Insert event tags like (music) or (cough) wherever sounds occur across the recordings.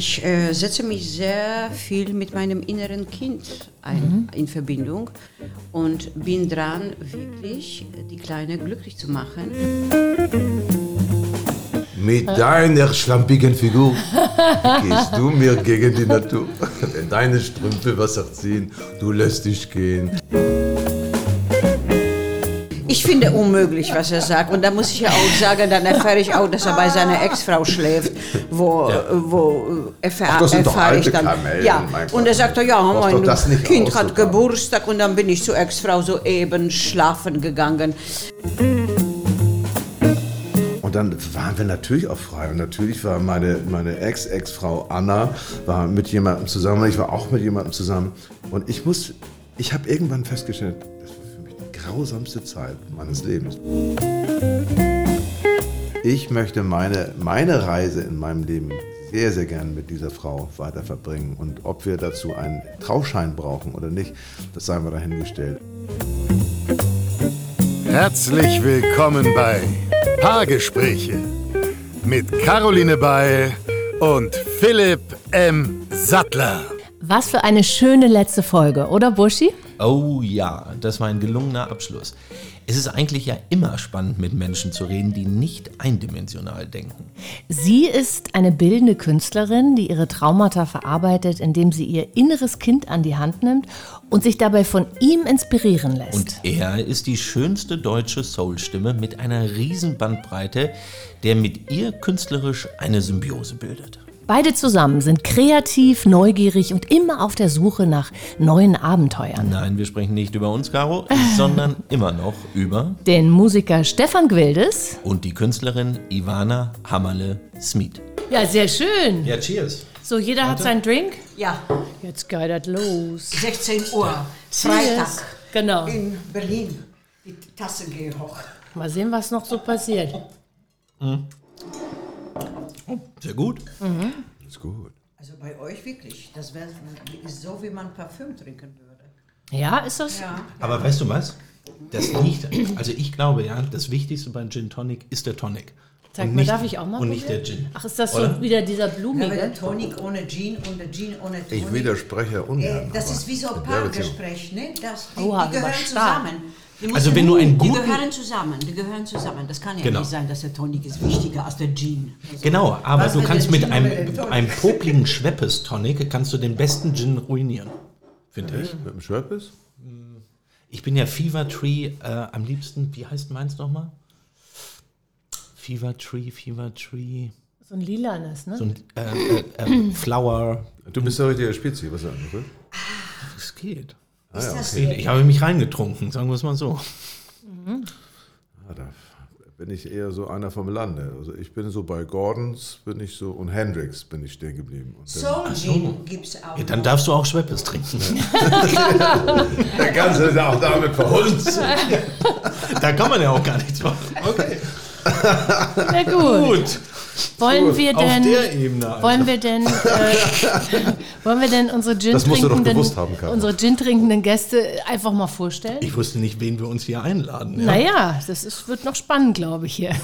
Ich äh, setze mich sehr viel mit meinem inneren Kind ein, in Verbindung und bin dran, wirklich die Kleine glücklich zu machen. Mit deiner schlampigen Figur gehst du mir gegen die Natur. Wenn (laughs) deine Strümpfe Wasser ziehen, du lässt dich gehen. Ich finde unmöglich, was er sagt. Und da muss ich ja auch sagen, dann erfahre ich auch, dass er bei seiner Ex-Frau schläft, wo, wo äh, erfahr, erfahre ich dann. Kamellen, ja. Und er sagt, ja, mein Kind hat. Geburtstag und dann bin ich zur Ex-Frau soeben schlafen gegangen. Und dann waren wir natürlich auch frei. Und natürlich war meine, meine Ex-Ex-Frau Anna war mit jemandem zusammen. Ich war auch mit jemandem zusammen. Und ich muss, ich habe irgendwann festgestellt, grausamste Zeit meines Lebens. Ich möchte meine, meine Reise in meinem Leben sehr, sehr gern mit dieser Frau weiter verbringen. Und ob wir dazu einen Trauschein brauchen oder nicht, das sei mal dahingestellt. Herzlich willkommen bei Paargespräche mit Caroline Beil und Philipp M. Sattler. Was für eine schöne letzte Folge, oder Buschi? Oh ja, das war ein gelungener Abschluss. Es ist eigentlich ja immer spannend, mit Menschen zu reden, die nicht eindimensional denken. Sie ist eine bildende Künstlerin, die ihre Traumata verarbeitet, indem sie ihr inneres Kind an die Hand nimmt und sich dabei von ihm inspirieren lässt. Und er ist die schönste deutsche Soulstimme mit einer riesen Bandbreite, der mit ihr künstlerisch eine Symbiose bildet. Beide zusammen sind kreativ, neugierig und immer auf der Suche nach neuen Abenteuern. Nein, wir sprechen nicht über uns, Caro, (laughs) sondern immer noch über Den Musiker Stefan Gwildes. und die Künstlerin Ivana Hammerle-Smith. Ja, sehr schön. Ja, cheers. So, jeder hat seinen Drink? Ja, Jetzt geht das los. 16 Uhr, Freitag Genau. in Berlin. Die Tasse geht hoch. Mal sehen, was noch so passiert. Sehr gut. Ist gut. Also bei euch wirklich, das wär, ist so, wie man Parfüm trinken würde. Ja, ist das? Ja. Aber weißt du was? Das liegt, also ich glaube ja, das Wichtigste beim Gin Tonic ist der Tonic. Zeig Und mal, nicht- darf ich auch mal Und nicht der probieren? Gin. Ach, ist das Oder? so wieder dieser Ja, aber blumige? der Tonic ohne Gin und der Gin ohne Tonic. Ich widerspreche ungern. Äh, das ist wie so ein. Paargespräch, ne? Das, die, Oha, die gehören aber stark. zusammen. Die Also wenn du einen Die guten- gehören zusammen, die gehören zusammen. Das kann ja Genau. nicht sein, dass der Tonic ist wichtiger als der Gin. Also, Genau, aber du kannst mit Gin einem, einem popligen Schweppes-Tonic kannst du den besten Gin ruinieren, finde ich. Mit dem Schwäppes? Ich bin ja Fever Tree äh, am liebsten, wie heißt meins nochmal? Fever Tree, Fever Tree, So ein lilanes, ne? so ein äh, äh, äh, Flower. Du bist der richtige Spezi, was sagen wir? Es geht. Ist das Ich habe mich reingetrunken, sagen wir es mal so. Ah, da bin ich eher so einer vom Lande. Also ich bin so bei Gordons, bin ich so, und Hendrix bin ich stehen geblieben. Soul Gin gibt es auch. Ja, dann darfst du auch Schweppes trinken. (laughs) der ganze ist auch damit verhunzt. (laughs) da kann man ja auch gar nichts machen. Okay. Sehr gut. Gut. Wollen wir Auf denn, Ebene. Wollen wir denn, äh, (laughs) wollen wir denn unsere Gin trinkenden, haben, unsere Gin trinkenden Gäste einfach mal vorstellen? Ich wusste nicht, wen wir uns hier einladen. Ja? Naja, das ist, wird noch spannend, glaube ich hier. (laughs)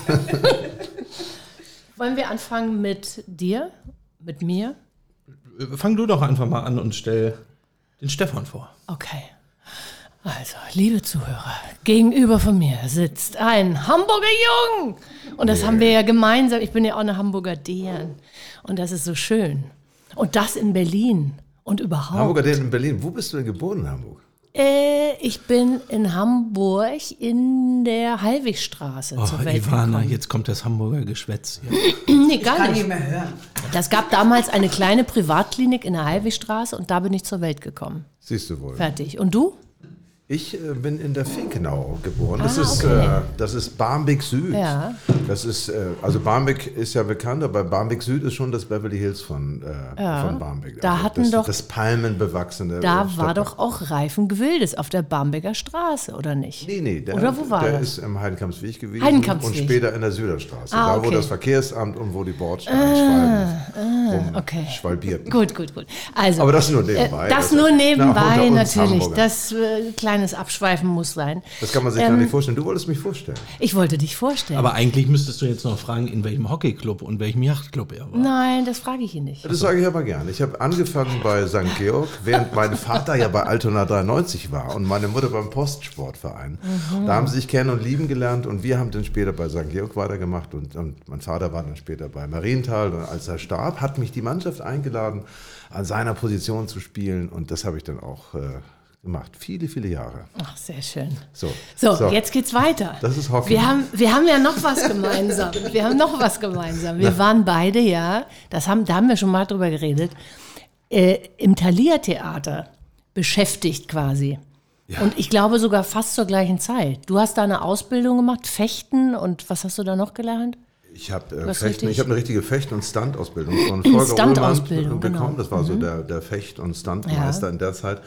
wollen wir anfangen mit dir, mit mir? Fang du doch einfach mal an und stell den Stefan vor. Okay. Also, liebe Zuhörer, gegenüber von mir sitzt ein Hamburger Jung. Und das haben wir ja gemeinsam. Ich bin ja auch eine Hamburger Deren. Und das ist so schön. Und das in Berlin. Und überhaupt. Hamburger Date in Berlin. Wo bist du denn geboren in Hamburg? Äh, ich bin in Hamburg in der Hallwigstraße Oh, zur Welt Ivana, gekommen. jetzt kommt das Hamburger Geschwätz hier. (clears throat) Nee, gar Kann nicht. nicht mehr hören. Das gab damals eine kleine Privatklinik in der Hallwigstraße und da bin ich zur Welt gekommen. Siehst du wohl. Fertig. Und du? Ich äh, bin in der Finkenau geboren. Das, Ah, ist, okay. äh, das ist Barmbek Süd. Ja. Das ist, äh, also Barmbek ist ja bekannt, aber Barmbek Süd ist schon das Beverly Hills von, äh, von Barmbek. Da also hatten das, doch- das palmenbewachsene. Da äh, war Stadt- doch auch Reifen Gewildes auf der Bamberger Straße, oder nicht? Nee, nee, der, Oder wo war der das? ist im Heidenkampsweg gewesen Heidenkampsweg. und später in der Süderstraße. Ah, Da, wo das Verkehrsamt und wo die Bordsteine Schwalben okay. schwalbierten. Gut, gut, gut. Also, Aber das nur nebenbei. Äh, das Das nur ist- Na, nebenbei, uns natürlich. Das äh, kleines Abschweifen muss sein. Das kann man sich Ähm, gar nicht vorstellen. Du wolltest mich vorstellen. Ich wollte dich vorstellen. Aber eigentlich müsstest du jetzt noch fragen, in welchem Hockeyclub und welchem Yachtclub er war. Nein, das frage ich ihn nicht. Das sage ich aber gern. Ich habe angefangen bei St. Georg, während mein Vater ja bei Altona 93 war und meine Mutter beim Postsportverein. Da haben sie sich kennen und lieben gelernt und wir haben dann später bei St. Georg weitergemacht und, und mein Vater war dann später bei Marienthal und als er starb, hat mich die Mannschaft eingeladen, an seiner Position zu spielen und das habe ich dann auch äh, gemacht. Viele, viele Jahre. Ach, sehr schön. So, So, jetzt geht's weiter. Das ist Hockey. Wir haben, wir haben ja noch was gemeinsam. (laughs) Wir haben noch was gemeinsam. Wir waren beide ja, das haben, da haben wir schon mal drüber geredet, äh, im Thalia-Theater beschäftigt quasi. Und ich glaube sogar fast zur gleichen Zeit. Du hast da eine Ausbildung gemacht, Fechten und was hast du da noch gelernt? Ich habe äh, Fechten, richtig- ich habe eine richtige Fecht- und Stunt-Ausbildung von (laughs) Volker Stunt-Ausbildung, bekommen. genau. Das war so der, der Fecht- und Stuntmeister Ja. in der Zeit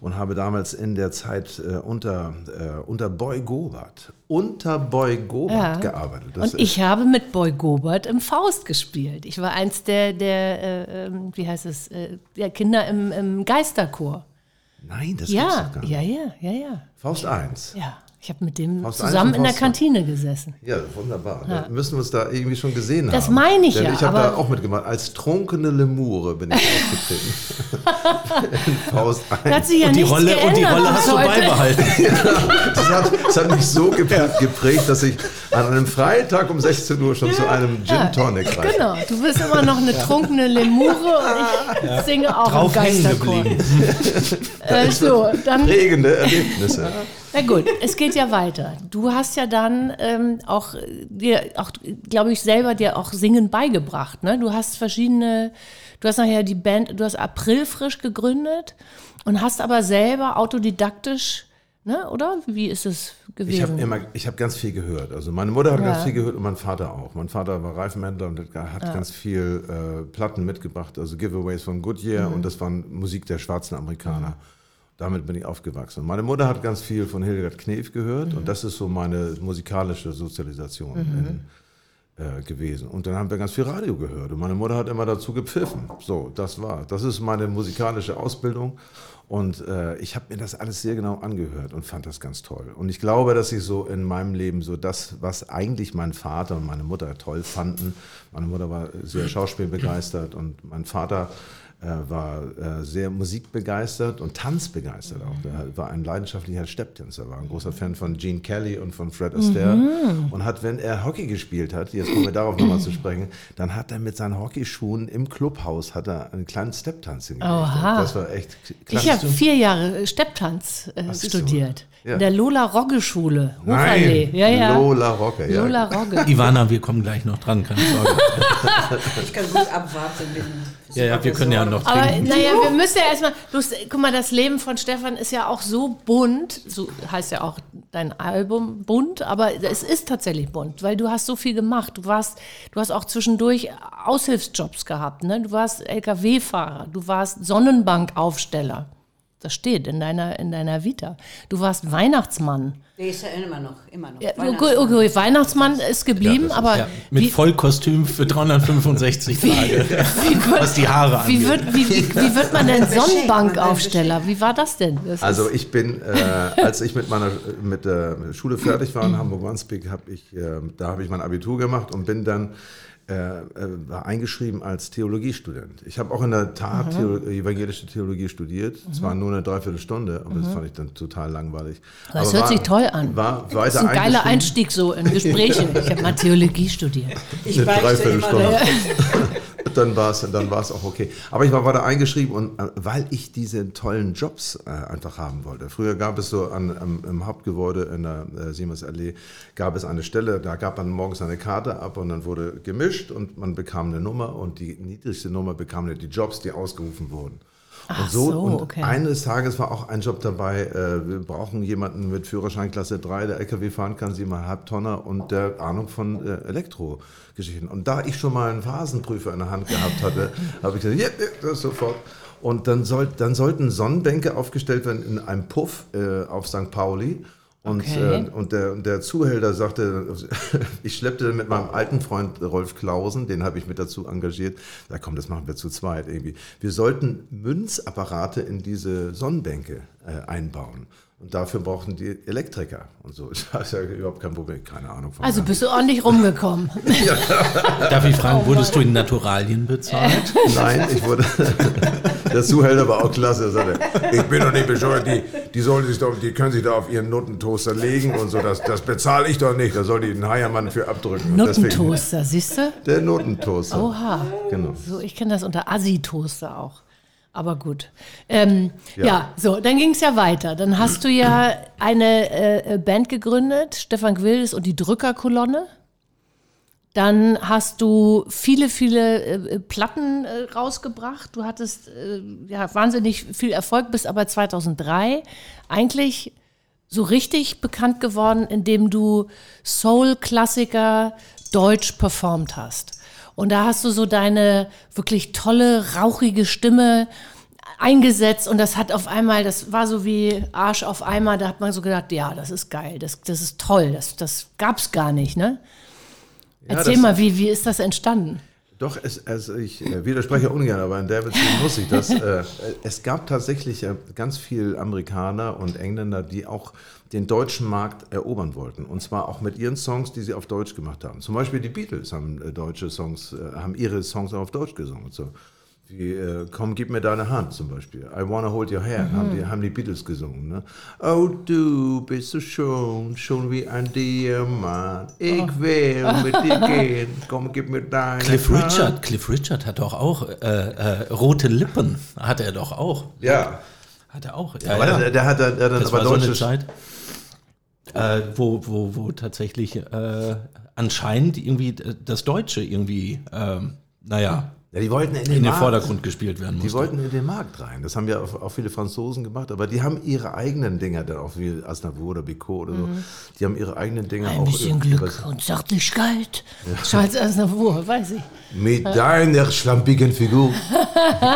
und habe damals in der Zeit äh, unter, äh, unter Boy Gobert, unter Boy Gobert gearbeitet. Das und ich habe mit Boy Gobert im Faust gespielt. Ich war eins der, der äh, ähm, wie heißt es, äh, der Kinder im, im Geisterchor. nein, das gibt's Ja, doch gar nicht. ja, ja, ja, ja. Faust 1. Ja, ich habe mit dem Faust zusammen in der. Kantine gesessen. Ja, wunderbar. Da müssen wir uns da irgendwie schon gesehen Das haben. meine ich Denn ja, Ich habe da auch mitgemacht. Als trunkene Lemure bin ich aufgetreten. (laughs) in Faust 1. Da hat sich ja Und die Rolle, geändert und die Rolle hast du heute. beibehalten. (laughs) Das hat, das hat mich so geprägt, geprägt, dass ich an einem Freitag um 16 Uhr schon zu einem Gin Tonic reise. Genau, du bist immer noch eine trunkene Lemure und ich singe auch Drauf im Geisterchor. Äh, so, dann, Prägende Erlebnisse. Na gut, es geht ja weiter. Du hast ja dann ähm, auch äh, dir, auch glaube ich, selber dir auch Singen beigebracht. Ne? Du hast verschiedene, du hast nachher die Band, du hast April frisch gegründet und hast aber selber autodidaktisch, ne, oder? Wie ist es Ich habe gewesen? immer, ich habe ganz viel gehört. Also meine Mutter hat Ja. ganz viel gehört und mein Vater auch. Mein Vater war Reifenhändler und hat ganz viel äh, Platten mitgebracht, also Giveaways von Goodyear Mhm. und das waren Musik der schwarzen Amerikaner. Damit bin ich aufgewachsen. Meine Mutter hat ganz viel von Hildegard Knef gehört Mhm. und das ist so meine musikalische Sozialisation in, äh, gewesen. Und dann haben wir ganz viel Radio gehört und meine Mutter hat immer dazu gepfiffen. So, das war. Das ist meine musikalische Ausbildung und äh, ich habe mir das alles sehr genau angehört und fand das ganz toll. Und ich glaube, dass ich so in meinem Leben so das, was eigentlich mein Vater und meine Mutter toll fanden. Meine Mutter war sehr schauspielbegeistert und mein Vater war äh, sehr musikbegeistert und tanzbegeistert auch. Er war ein leidenschaftlicher Stepptänzer, war ein großer Fan von Gene Kelly und von Fred Astaire und hat, wenn er Hockey gespielt hat, jetzt kommen wir darauf nochmal zu sprechen, dann hat er mit seinen Hockeyschuhen im Clubhaus hat er einen kleinen Stepptanz hingelegt. Oha. Das war echt Ich klasse. habe vier Jahre Stepptanz äh, studiert. Ja. In der Lola Rogge Schule. Hochallee. Ja, ja. Lola Rocker, ja. Lola Rogge. Ivana, wir kommen gleich noch dran, keine Sorge. Ich kann gut abwarten. Ja, ja, wir können ja noch Aber trinken. naja, wir müssen ja erstmal, guck mal, das Leben von Stefan ist ja auch so bunt, so heißt ja auch dein Album bunt, aber es ist tatsächlich bunt, weil du hast so viel gemacht. Du warst, du hast auch zwischendurch Aushilfsjobs gehabt, ne? Du warst LKW-Fahrer, du warst Sonnenbankaufsteller. Das steht in deiner, in deiner Vita. Du warst Weihnachtsmann. Der ist ja immer noch, immer noch. Ja, okay, Weihnachtsmann. okay, Weihnachtsmann ist geblieben, aber Ja, mit wie, Vollkostüm für 365 Tage, (laughs) wie wird, (laughs) was die Haare wie angeht. wird, wie, wie, wie wird man denn (laughs) Sonnenbankaufsteller? Wie war das denn? Das Also ist- ich bin, äh, als ich mit meiner mit der Schule fertig war in Hamburg-Wandsbek, habe ich, äh, da habe ich mein Abitur gemacht und bin dann äh, äh, war eingeschrieben als Theologiestudent. Ich habe auch in der Tat Theo evangelische Theologie studiert. Zwar nur eine Dreiviertelstunde, aber das fand ich dann total langweilig. Das Aber hört war- sich toll an. War das ist ein geiler. Einstieg so in Gespräche. Ich habe mal Theologie studiert. Ich eine Dreiviertelstunde. (laughs) dann war es dann war's auch okay. Aber ich war weiter eingeschrieben und äh, weil ich diese tollen Jobs äh, einfach haben wollte. Früher gab es so an, am, im Hauptgebäude in der äh, Siemensallee gab es eine Stelle, da gab man morgens eine Karte ab und dann wurde gemischt und man bekam eine Nummer und die niedrigste Nummer bekam die Jobs, die ausgerufen wurden. Ach und so, so, und okay. eines Tages war auch ein Job dabei, äh, wir brauchen jemanden mit Führerschein Klasse 3, der LKW fahren kann, siebenmal Halbtonner und der Ahnung von äh, Elektrogeschichten. Und da ich schon mal einen Phasenprüfer in der Hand gehabt hatte, (laughs) habe ich gesagt, ja, ja, das sofort. Und dann, soll, dann sollten Sonnenbänke aufgestellt werden in einem Puff äh, auf St. Pauli. Und, Okay. äh, und der, und der Zuhälter sagte, (laughs) ich schleppte mit meinem alten Freund Rolf Klausen, den habe ich mit dazu engagiert. Da komm, das machen wir zu zweit irgendwie. Wir sollten Münzapparate in diese Sonnenbänke äh, einbauen. Und dafür brauchten die Elektriker und so. (laughs) Das ist ja überhaupt kein Problem, keine Ahnung von. Also bist du ordentlich rumgekommen. (laughs) Darf ich fragen, wurdest du in Naturalien bezahlt? (laughs) Nein, ich wurde. Der Zuhälter war auch klasse. Er sagte, ich bin doch nicht bescheuert, die, die, sollen sich doch, die können sich da auf ihren Nuttentoaster legen und so. Das, das bezahle ich doch nicht. Da soll die einen Heiermann für abdrücken. Nuttentoaster, siehst du? Der Notentoaster. Oha. Genau. So, ich kenne das unter Assi-Toaster auch. Aber gut. Ähm, ja. Ja. so, dann ging es ja weiter. Dann hast du ja eine äh, Band gegründet, Stefan Gwildes und die Drückerkolonne. Dann hast du viele, viele äh, Platten äh, rausgebracht. Du hattest äh, ja, wahnsinnig viel Erfolg, bist aber 2003 eigentlich so richtig bekannt geworden, indem du Soul-Klassiker deutsch performt hast. Und da hast du so deine wirklich tolle, rauchige Stimme eingesetzt und das hat auf einmal, das war so wie Arsch auf einmal, da hat man so gedacht, ja, das ist geil, das, das ist toll, das, das gab's gar nicht, ne? Ja, Erzähl mal, wie, wie ist das entstanden? Doch, es, also ich äh, widerspreche ungern, aber in der Beziehung (laughs) muss ich das. Äh, es gab tatsächlich äh, ganz viele Amerikaner und Engländer, die auch den deutschen Markt erobern wollten. Und zwar auch mit ihren Songs, die sie auf Deutsch gemacht haben. Zum Beispiel die Beatles haben äh, deutsche Songs, äh, haben ihre Songs auch auf Deutsch gesungen. So. Wie äh, Komm, gib mir deine Hand zum Beispiel. I wanna hold your hand, haben, die, haben die Beatles gesungen. Ne? Oh, du bist so schön, schon wie ein Diamant. Ich will (laughs) mit dir gehen. Komm, gib mir deine Cliff Hand. Richard, Cliff Richard hat doch auch äh, äh, rote Lippen. Hat er doch auch. Ja, Hat er auch. Ja, aber ja. der, der hat, der, der hat dann das aber war so eine deutsches. Zeit, äh, wo, wo, wo tatsächlich äh, anscheinend irgendwie das Deutsche irgendwie, ähm, naja, ja, die wollten in den, in den Markt. Vordergrund gespielt werden Die musste. wollten in den Markt rein. Das haben ja auch, auch viele Franzosen gemacht, aber die haben ihre eigenen Dinger dann auch wie Asnavour oder Bicot oder so. Die haben ihre eigenen Dinger Ein auch. bisschen über- Glück und Zärtlichkeit. Charles Aznavour, weiß ich. Mit deiner schlampigen Figur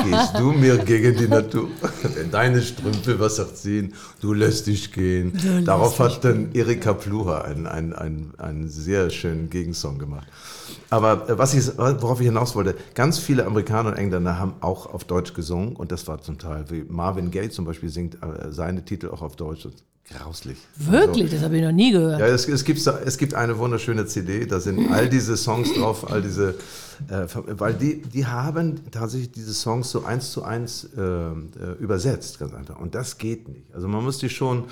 gehst du mir gegen die Natur. Denn deine Strümpfe Wasser ziehen, du lässt dich gehen. Darauf hat dann Erika Pluha einen, einen, einen, einen sehr schönen Gegensong gemacht. Aber äh, was ich, worauf ich hinaus wollte, ganz viele Amerikaner und Engländer haben auch auf Deutsch gesungen und das war zum Teil, wie Marvin Gaye zum Beispiel singt äh, seine Titel auch auf Deutsch. Grauslich. Wirklich, das habe ich noch nie gehört. Ja, es, es, gibt, es gibt eine wunderschöne CD, da sind all diese Songs drauf, all diese, äh, weil die, die haben tatsächlich diese Songs so eins zu eins äh, äh, übersetzt, ganz einfach. Und das geht nicht. Also man muss die schon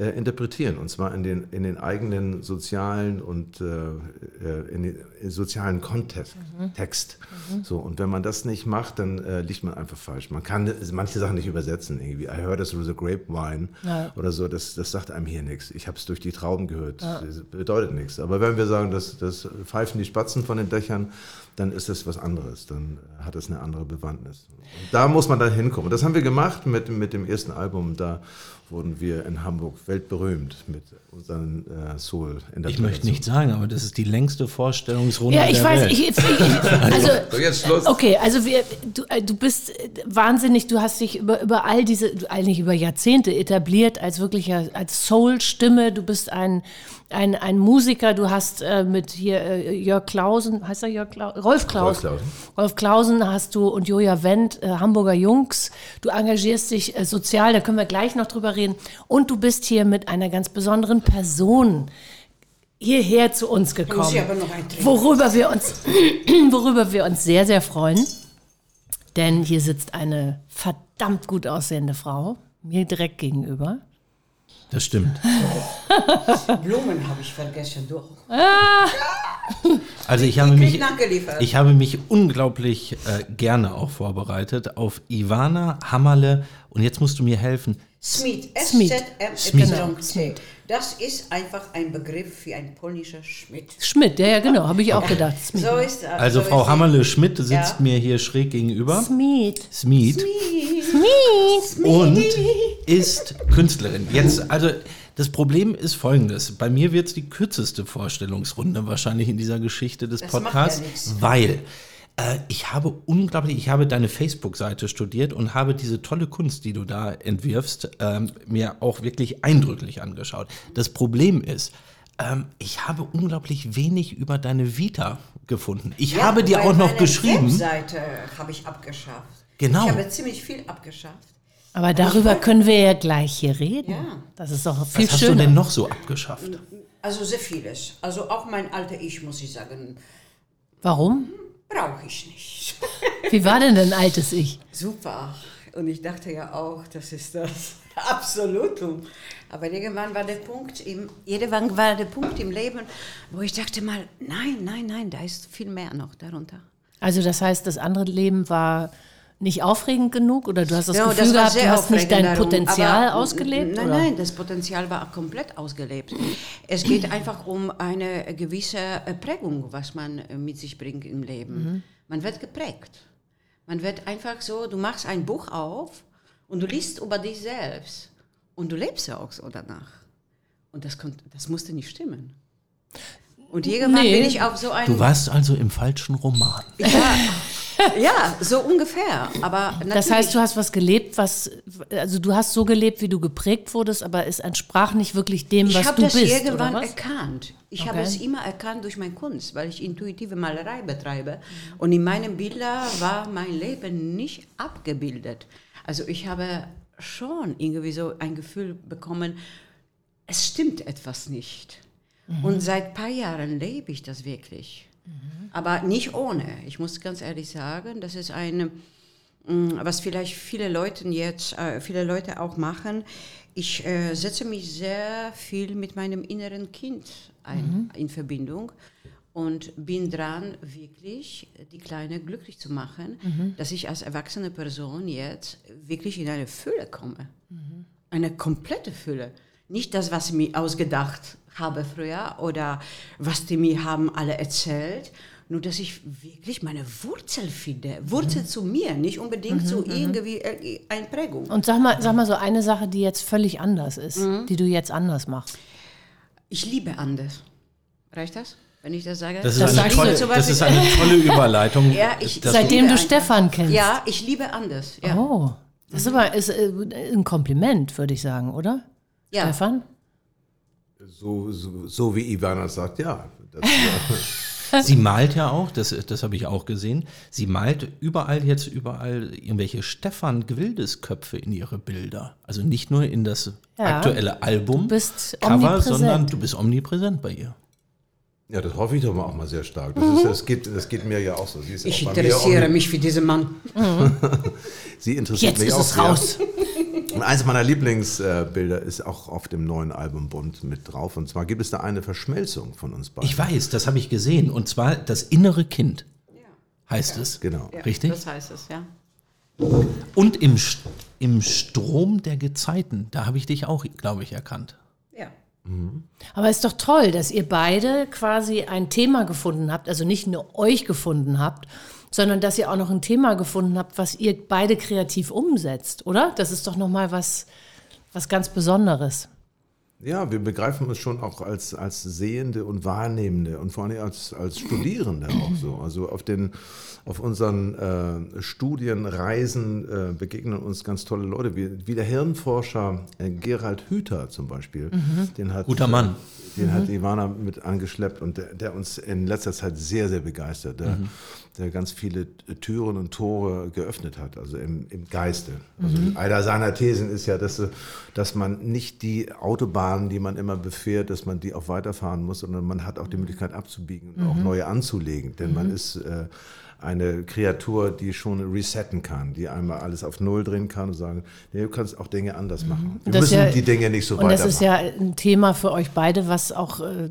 äh, interpretieren, und zwar in den, in den eigenen sozialen und äh, äh, in den sozialen Kontext. Text. So, und wenn man das nicht macht, dann äh, liegt man einfach falsch. Man kann manche Sachen nicht übersetzen, irgendwie. I heard it through the grapevine Ja. oder so, das, das sagt einem hier nichts. Ich habe es durch die Trauben gehört, das bedeutet nichts. Aber wenn wir sagen, das, das pfeifen die Spatzen von den Dächern, dann ist das was anderes, dann hat es eine andere Bewandtnis. Und da muss man dann hinkommen. Das haben wir gemacht mit, mit dem ersten Album, da wurden wir in Hamburg weltberühmt mit unseren äh, Soul in der Ich möchte nicht sagen, aber das ist die längste Vorstellungsrunde Ja, ich der weiß, Welt. ich, ich, ich (laughs) also So, jetzt Schluss. Okay, also wir, du, äh, du bist äh, wahnsinnig, du hast dich über, über all diese, eigentlich über Jahrzehnte etabliert als wirklicher, als Soul-Stimme. Du bist ein, ein, ein Musiker, du hast äh, mit hier äh, Jörg Klausen, heißt er Jörg Klausen? Rolf Klausen. Rolf Klausen. Rolf Klausen hast du und Joja Wendt, äh, Hamburger Jungs. Du engagierst dich äh, sozial, da können wir gleich noch drüber reden. Und du bist hier mit einer ganz besonderen Person hierher zu uns gekommen. Worüber wir uns, (clears throat) worüber wir uns sehr, sehr freuen. Denn hier sitzt eine verdammt gut aussehende Frau, mir direkt gegenüber. Das stimmt. (laughs) Blumen habe ich vergessen. Du. Also ich habe mich, ich habe mich unglaublich äh, gerne auch vorbereitet auf Ivana Hammerle und jetzt musst du mir helfen. Smith. Smith. S-Z-M-Y-C. Das ist einfach ein Begriff für ein polnischer Schmidt. Schmidt, ja, ja, genau, habe ich auch gedacht. Smith. So ist Also so Frau Hammerle Schmidt sitzt Ja. mir hier schräg gegenüber. Smith. Smith. Und ist Künstlerin. Jetzt, also das Problem ist folgendes. Bei mir wird es die kürzeste Vorstellungsrunde wahrscheinlich in dieser Geschichte des Das macht ja Podcasts, nichts. weil ich habe unglaublich, ich habe deine Facebook-Seite studiert und habe diese tolle Kunst, die du da entwirfst, ähm, mir auch wirklich eindrücklich angeschaut. Das Problem ist, ähm, ich habe unglaublich wenig über deine Vita gefunden. Ich Ja, habe dir auch noch geschrieben. Webseite habe ich abgeschafft. Genau. Ich habe ziemlich viel abgeschafft. Aber darüber können wir ja gleich hier reden. Ja. Das ist doch viel Was hast du schöner. denn noch so abgeschafft? Also sehr vieles. Also auch mein alter Ich, muss ich sagen, Warum? Brauche ich nicht. Wie war denn dein altes Ich? Super. Und ich dachte ja auch, das ist das (laughs) Absolutum. Aber irgendwann war der Punkt im, irgendwann war der Punkt im Leben, wo ich dachte mal, nein, nein, nein, da ist viel mehr noch darunter. Also das heißt, das andere Leben war nicht aufregend genug oder du hast das Ja, Gefühl das gehabt, du hast nicht dein darum, Potenzial ausgelebt? Nein, oder? nein, das Potenzial war komplett ausgelebt. Es geht einfach um eine gewisse äh, Prägung, was man äh, mit sich bringt im Leben. Mhm. Man wird geprägt. Man wird einfach so, du machst ein Buch auf und du liest über dich selbst und du lebst ja auch so danach. Und das, konnt, das musste nicht stimmen. Und irgendwann Nee. bin ich auf so ein... Du warst also im falschen Roman. (laughs) (laughs) ja, so ungefähr. Aber Das heißt, du hast was gelebt, was, also du hast so gelebt, wie du geprägt wurdest, aber es entsprach nicht wirklich dem, Ich was habe du das bist, irgendwann oder was? erkannt. Ich habe Okay. es immer erkannt durch meine Kunst, weil ich intuitive Malerei betreibe. Und in meinen Bildern war mein Leben nicht abgebildet. Also ich habe schon irgendwie so ein Gefühl bekommen, es stimmt etwas nicht. Und seit ein paar Jahren lebe ich das wirklich. Aber nicht ohne. Ich muss ganz ehrlich sagen, das ist eine Mm, was vielleicht viele Leute jetzt, äh, viele Leute auch machen. Ich äh, setze mich sehr viel mit meinem inneren Kind ein, in Verbindung und bin dran, wirklich die Kleine glücklich zu machen, dass ich als erwachsene Person jetzt wirklich in eine Fülle komme. Eine komplette Fülle. Nicht das, was ich mir ausgedacht habe früher oder was die mir haben alle erzählt, nur dass ich wirklich meine Wurzel finde. Wurzel zu mir, nicht unbedingt zu irgendwie äh, eine Prägung. Und sag mal, sag mal so eine Sache, die jetzt völlig anders ist, Mhm. die du jetzt anders machst. Ich liebe anders. Reicht das, wenn ich das sage? Das ist, Das eine, tolle, das ist eine tolle (laughs) Überleitung. Ja, ich- Seitdem du einfach. Stefan kennst. Ja, ich liebe anders. Ja. Oh, das ist aber ist, äh, ein Kompliment, würde ich sagen, oder? Ja. Stefan? So, so, so wie Ivana sagt, ja. Das, (laughs) Sie malt ja auch, das, das habe ich auch gesehen. Sie malt überall jetzt überall irgendwelche Stefan Gwildes Köpfe in ihre Bilder. Also nicht nur in das Ja. aktuelle Album Du bist Cover, sondern du bist omnipräsent bei ihr. ja, das hoffe ich doch mal auch mal sehr stark. Das, ist, das, geht, das geht mir ja auch so. Sie ist Ich interessiere mich für diesen Mann. (laughs) Sie interessiert Jetzt mich ist auch es sehr. raus. Und eines meiner Lieblingsbilder ist auch auf dem neuen Album Bund mit drauf. Und zwar gibt es da eine Verschmelzung von uns beiden. Ich weiß, das habe ich gesehen. Und zwar das innere Kind heißt es. Genau. Ja, Richtig? Das heißt es, ja. Und im, im Strom der Gezeiten, da habe ich dich auch, glaube ich, erkannt. Ja. Aber ist doch toll, dass ihr beide quasi ein Thema gefunden habt, also nicht nur euch gefunden habt, sondern dass ihr auch noch ein Thema gefunden habt, was ihr beide kreativ umsetzt, oder? Das ist doch noch mal was was ganz Besonderes. Ja, wir begreifen uns schon auch als, als Sehende und Wahrnehmende und vor allem als, als Studierende auch so. Also auf, den, auf unseren äh, Studienreisen äh, begegnen uns ganz tolle Leute, wie, wie der Hirnforscher äh, Gerald Hüther zum Beispiel. Den hat, Guter Mann. Den hat Ivana mit angeschleppt und der, der uns in letzter Zeit sehr, sehr begeistert, der, der ganz viele Türen und Tore geöffnet hat, also im, im Geiste. Also einer seiner Thesen ist ja, dass, dass man nicht die Autobahnen, die man immer befährt, dass man die auch weiterfahren muss, sondern man hat auch die Möglichkeit abzubiegen und auch neue anzulegen. Denn man ist äh, eine Kreatur, die schon resetten kann, die einmal alles auf Null drehen kann und sagen, nee, du kannst auch Dinge anders machen. Wir Das müssen ja- die Dinge nicht so Und das weitermachen. ist ja ein Thema für euch beide, was auch äh,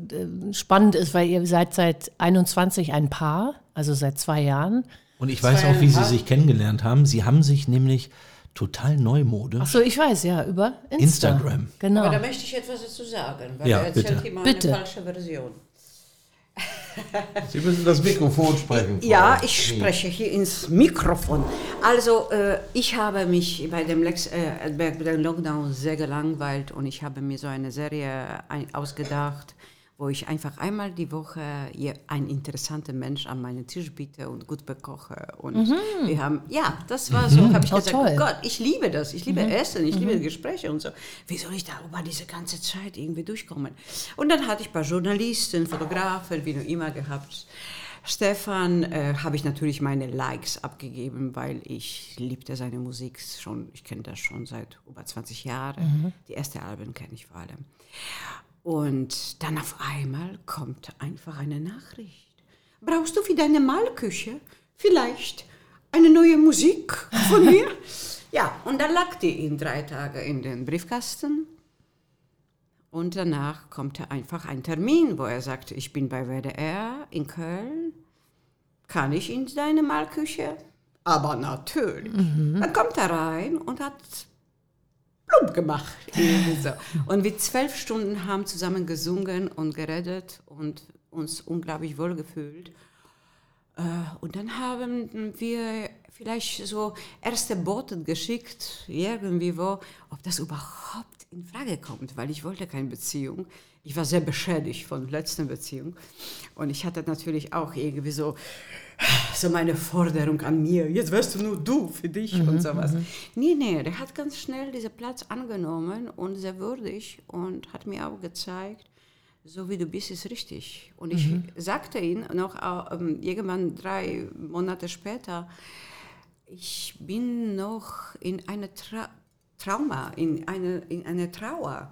spannend ist, weil ihr seid seit 21 ein Paar, also seit zwei Jahren. Und ich weiß auch, wie sie sich kennengelernt haben. Sie haben sich nämlich total neumodisch Ach so, ich weiß, ja, über Insta. Instagram. Genau. Aber da möchte ich etwas dazu sagen, weil Ja, er erzählt bitte. immer Bitte. eine falsche Version. Sie müssen das Mikrofon sprechen. Frau Ja, ich spreche hier ins Mikrofon. Also, äh, ich habe mich bei dem, Lex, äh, bei dem Lockdown sehr gelangweilt und ich habe mir so eine Serie ausgedacht, wo ich einfach einmal die Woche einen interessanten Mensch an meinen Tisch biete und gut bekoche. Und wir haben, ja, das war so, habe ich Oh, gesagt, toll. oh Gott, ich liebe das, ich liebe Essen, ich liebe Gespräche und so. Wie soll ich darüber diese ganze Zeit irgendwie durchkommen? Und dann hatte ich ein paar Journalisten, Fotografen, wie noch immer gehabt. Stefan äh, habe ich natürlich meine Likes abgegeben, weil ich liebte seine Musik schon. Ich kenne das schon seit über 20 Jahren. Die ersten Alben kenne ich vor allem. Und dann auf einmal kommt einfach eine Nachricht. Brauchst du für deine Malküche vielleicht eine neue Musik von mir? (laughs) ja, und dann lag die in drei Tage in den Briefkasten. Und danach kommt einfach ein Termin, wo er sagte, ich bin bei WDR in Köln. Kann ich in deine Malküche? Aber natürlich. Dann kommt er rein und hat gemacht. (laughs) so. Und wir zwölf Stunden haben zusammen gesungen und geredet und uns unglaublich wohl gefühlt. Äh, Und dann haben wir vielleicht so erste Boten geschickt, irgendwie wo, ob das überhaupt in Frage kommt, weil ich wollte keine Beziehung. Ich war sehr beschädigt von der letzten Beziehung. Und ich hatte natürlich auch irgendwie so, so meine Forderung an mir. Jetzt wirst du nur du für dich und sowas. Nee, nee, der hat ganz schnell diesen Platz angenommen und sehr würdig und hat mir auch gezeigt, so wie du bist, ist richtig. Und ich sagte ihm noch äh, ähm, irgendwann drei Monate später, ich bin noch in einer Tra Trauma, in eine, in eine Trauer,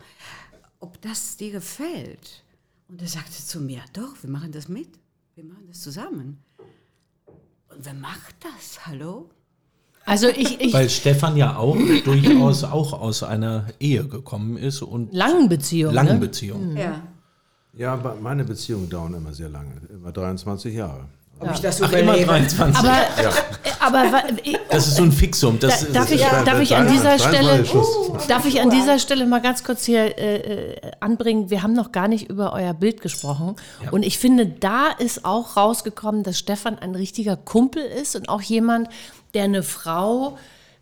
ob das dir gefällt. Und er sagte zu mir, doch, wir machen das mit, wir machen das zusammen. Wer macht das, hallo? Also ich, ich Weil Stefan ja auch (clears throat) durchaus auch aus einer Ehe gekommen ist und langen Beziehungen. langen ne? Beziehungen. Ja. Ja, aber meine Beziehungen dauern immer sehr lange, immer 23 Jahre. Ob ich das Ach, immer überlebe? 23. Aber, aber wa- ich- das ist so ein Fixum. Das, Da- darf das ich, ist, darf ich an dieser 23 Stelle, Schuss. darf ich an dieser Stelle mal ganz kurz hier äh, äh, anbringen? Wir haben noch gar nicht über euer Bild gesprochen. Und ich finde, da ist auch rausgekommen, dass Stefan ein richtiger Kumpel ist und auch jemand, der eine Frau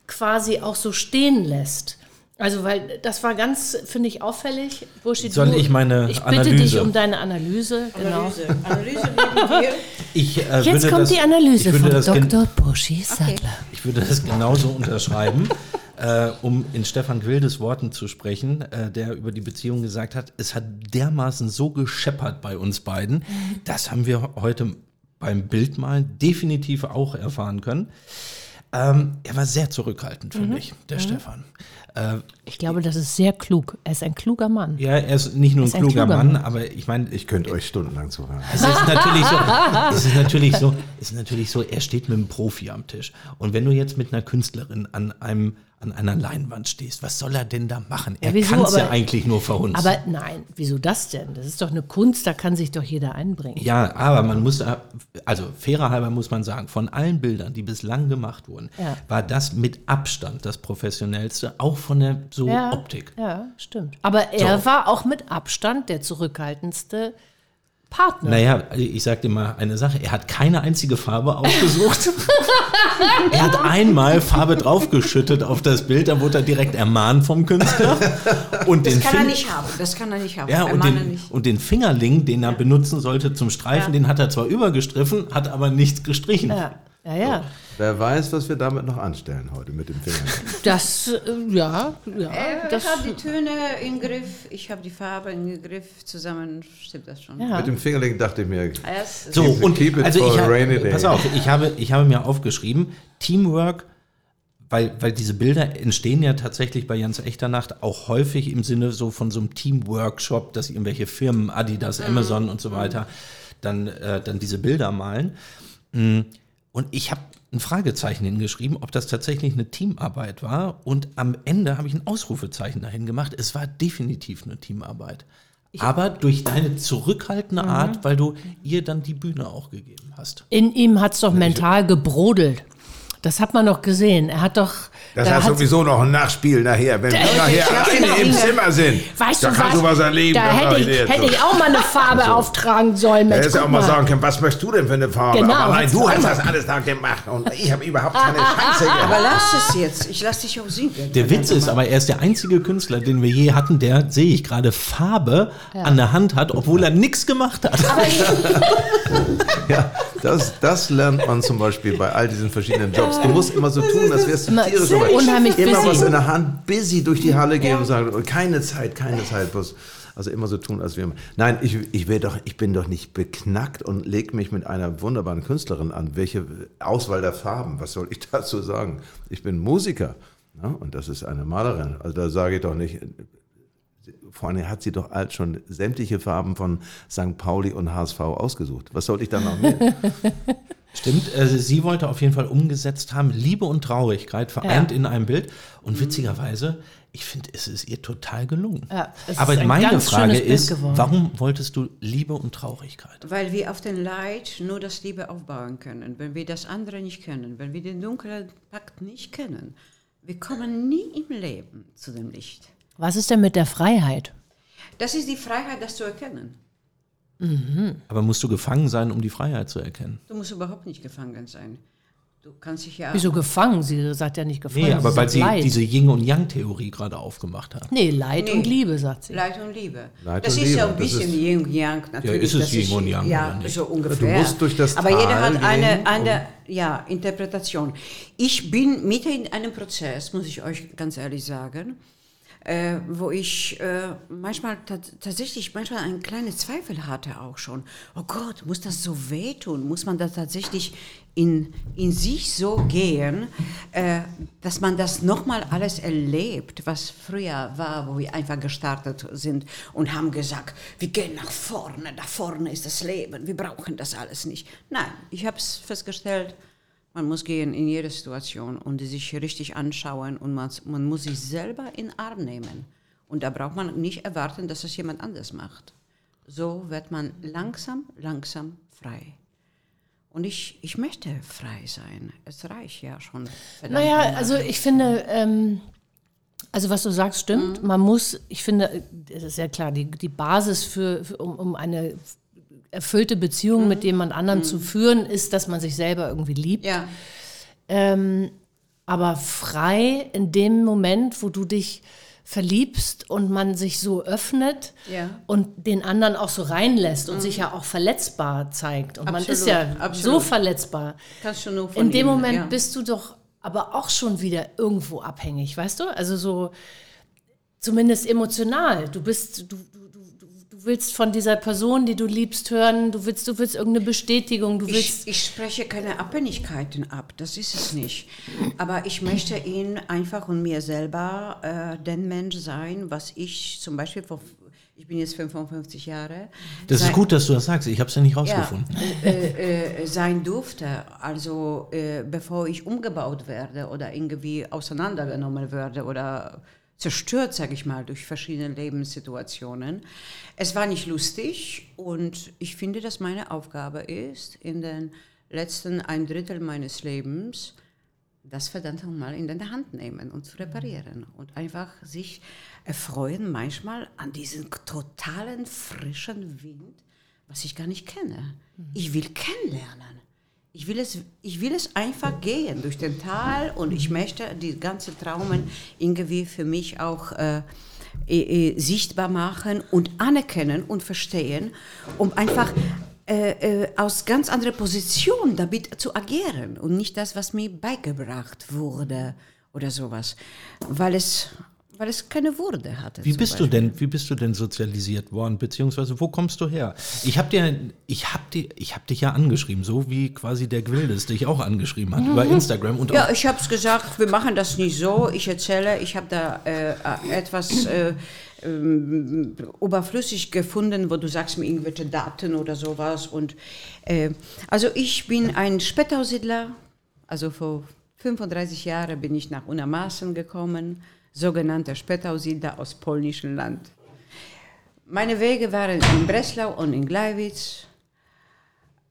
quasi auch so stehen lässt. Also, weil das war ganz, finde ich, auffällig. Buschi, Soll du- ich meine Ich bitte dich Analyse? um deine Analyse. Genau. Analyse. Analyse lieben wir. (laughs) ich, äh, Jetzt würde kommt das, die Analyse ich von Dr. Buschi Sattler. Ich würde das genauso unterschreiben, (laughs) äh, um in Stefan Gwildes Worten zu sprechen, äh, der über die Beziehung gesagt hat, es hat dermaßen so gescheppert bei uns beiden. Das haben wir heute beim Bildmalen definitiv auch erfahren können. Ähm, er war sehr zurückhaltend, finde ich, der Stefan. Äh, Ich glaube, das ist sehr klug. Er ist ein kluger Mann. ja, er ist nicht nur ein Ist ein kluger kluger Mann, Mann. aber ich meine, Ich könnte euch stundenlang zuhören. Es ist natürlich so, (laughs) es ist natürlich so, es ist natürlich so, er steht mit einem Profi am Tisch. Und wenn du jetzt mit einer Künstlerin an einem an einer Leinwand stehst, was soll er denn da machen? Er wieso? kann es ja eigentlich nur verhunzen. Aber nein, wieso das denn? Das ist doch eine Kunst, da kann sich doch jeder einbringen. ja, aber man muss, also fairer halber muss man sagen, von allen Bildern, die bislang gemacht wurden, Ja. war das mit Abstand das professionellste, auch von der so Ja, Optik. Ja, stimmt. Aber er So. war auch mit Abstand der zurückhaltendste Partner. Naja, ich sag dir mal eine Sache, er hat keine einzige Farbe ausgesucht. (laughs) er hat einmal Farbe draufgeschüttet auf das Bild, da wurde er direkt ermahnt vom Künstler. Und Das den kann er Fin- nicht haben. Das kann er nicht haben. Ja, und den, nicht. und den Fingerling, den er benutzen sollte zum Streifen, den hat er zwar übergestriffen, hat aber nichts gestrichen. Ja, ja, ja. Wer weiß, was wir damit noch anstellen heute mit dem Finger. Das, äh, ja, ja. Er Das, hat die Töne im Griff, ich habe die Farbe im Griff. Zusammen stimmt das schon. ja. Mit dem Fingerling dachte ich mir, Erst- So, Keep it- und keep it also for ich a hab, rainy day. pass auf, ich habe, ich habe mir aufgeschrieben, Teamwork, weil, weil diese Bilder entstehen ja tatsächlich bei Jans Echternacht auch häufig im Sinne so von so einem Teamworkshop, dass irgendwelche Firmen, Adidas, Amazon und so weiter, dann, äh, dann diese Bilder malen. Mm, Und ich habe ein Fragezeichen hingeschrieben, ob das tatsächlich eine Teamarbeit war. Und am Ende habe ich ein Ausrufezeichen dahin gemacht. Es war definitiv eine Teamarbeit. Aber durch deine zurückhaltende Art, weil du ihr dann die Bühne auch gegeben hast. In ihm hat es doch mental gebrodelt. Das hat man doch gesehen. Er hat doch. Das da hat sowieso noch ein Nachspiel nachher, wenn wir nachher alleine im Zimmer sind. Weißt da du kannst was? du was erleben. Da hätte ich, hätte ich auch mal eine Farbe auftragen sollen. Da hättest du auch mal sagen können, was möchtest du denn für eine Farbe? Genau, Aber nein, du hast das alles da gemacht und ich habe überhaupt keine (laughs) Chance Aber gehabt. lass es jetzt. Ich lass dich auch singen. Der Witz ist aber, er ist der einzige Künstler, den wir je hatten, der, sehe ich gerade, Farbe an der Hand hat, obwohl er nichts gemacht hat. (laughs) (laughs) Ja, das, das lernt man zum Beispiel bei all diesen verschiedenen Jobs. Du musst immer so tun, als wärst du Immer tierisch dabei. unheimlich Immer busy. was in der Hand, busy durch die Halle gehen und sagen, keine Zeit, keine Zeit. Bloß. Also immer so tun, als wäre man. Nein, ich, ich, wär doch, ich bin doch nicht beknackt und leg mich mit einer wunderbaren Künstlerin an. Welche Auswahl der Farben, was soll ich (laughs) dazu sagen? Ich bin Musiker ne? und das ist eine Malerin. Also da sage ich doch nicht, vor allem hat sie doch alt schon sämtliche Farben von St. Pauli und HSV ausgesucht. Was sollte ich da noch mehr? (laughs) Stimmt, also sie wollte auf jeden Fall umgesetzt haben, Liebe und Traurigkeit vereint Ja. in einem Bild. Und witzigerweise, ich finde, es ist ihr total gelungen. Ja, es Aber ist ein meine ganz Frage ist, warum wolltest du Liebe und Traurigkeit? Weil wir auf den Leid nur das Liebe aufbauen können. Wenn wir das andere nicht können, wenn wir den dunklen Pakt nicht kennen, wir kommen nie im Leben zu dem Licht. Was ist denn mit der Freiheit? Das ist die Freiheit, das zu erkennen. Aber musst du gefangen sein, um die Freiheit zu erkennen? Du musst überhaupt nicht gefangen sein. Du kannst dich ja. Wieso gefangen? Sie sagt ja nicht gefangen. Nee, aber weil sie Leid. diese Yin- und Yang-Theorie gerade aufgemacht hat. nee, Leid Nee. und Liebe, sagt sie. Leid und Liebe. Leid das und ist ja Liebe, ein das bisschen ist- Yin und Yang natürlich. ist es das Yin und Yang, Ja, oder nicht? so ungefähr. musst durch das Aber jeder Tal hat eine, eine ja, Interpretation. Ich bin mitten in einem Prozess, muss ich euch ganz ehrlich sagen, äh, wo ich äh, manchmal tat- tatsächlich manchmal einen kleinen Zweifel hatte auch schon. Oh Gott, muss das so wehtun? Muss man da tatsächlich in, in sich so gehen, äh, dass man das nochmal alles erlebt, was früher war, wo wir einfach gestartet sind und haben gesagt, wir gehen nach vorne, da vorne ist das Leben, wir brauchen das alles nicht. Nein, ich habe es festgestellt, man muss gehen in jede Situation und sich richtig anschauen und man, man muss sich selber in den Arm nehmen. Und da braucht man nicht erwarten, dass es jemand anders macht. So wird man langsam, langsam frei. Und ich, ich möchte frei sein. Es reicht ja schon. Naja, lange. also ich finde, ähm, also was du sagst, stimmt. Mhm. Man muss, ich finde, es ist ja klar, die, die Basis für, für um, um eine erfüllte Beziehung Mhm. mit jemand anderem zu führen, ist, dass man sich selber irgendwie liebt. Ja, Ähm, aber frei in dem Moment, wo du dich verliebst und man sich so öffnet Ja. und den anderen auch so reinlässt und sich ja auch verletzbar zeigt. Und man ist Absolut, ja so absolut. verletzbar. kannst du nur von In dem ihm, Moment ja. bist du doch aber auch schon wieder irgendwo abhängig, weißt du? Also so zumindest emotional. Du bist, du, du- du willst von dieser Person, die du liebst, hören. Du willst, du willst irgendeine Bestätigung. Du willst Ich, ich spreche keine Abhängigkeiten ab, das ist es nicht. Aber ich möchte ihn einfach und mir selber äh, den Mensch sein, was ich zum Beispiel vor, ich bin jetzt 55 Jahre. Das ist sein- gut, dass du das sagst. Ich habe es ja nicht Ja, rausgefunden. äh, äh, sein durfte, also äh, bevor ich umgebaut werde oder irgendwie auseinandergenommen werde oder zerstört, sage ich mal, durch verschiedene Lebenssituationen. Es war nicht lustig und ich finde, dass meine Aufgabe ist, in den letzten ein Drittel meines Lebens das verdammt mal in der Hand nehmen und zu reparieren und einfach sich erfreuen manchmal an diesem totalen frischen Wind, was ich gar nicht kenne. Ich will kennenlernen. Ich will, es, ich will es einfach gehen durch den Tal und ich möchte die ganzen Traumen irgendwie für mich auch äh, äh, sichtbar machen und anerkennen und verstehen, um einfach äh, äh, aus ganz anderer Position damit zu agieren und nicht das, was mir beigebracht wurde oder sowas, weil es, weil es keine Würde hatte. Wie bist du denn, wie bist du denn sozialisiert worden, beziehungsweise wo kommst du her? Ich habe dir, ich habe dir, ich habe dich ja angeschrieben, so wie quasi der Gwildes dich auch angeschrieben hat über Instagram und Ja, ich habe es gesagt, wir machen das nicht so. Ich erzähle, ich habe da äh, äh, etwas äh, ähm, oberflüssig gefunden, wo du sagst mir irgendwelche Daten oder sowas. Und, äh, also ich bin ein Spätaussiedler, also vor 35 Jahren bin ich nach Unermaßen gekommen, sogenannter Spätaussiedler aus polnischem Land. Meine Wege waren in Breslau und in Gleiwitz.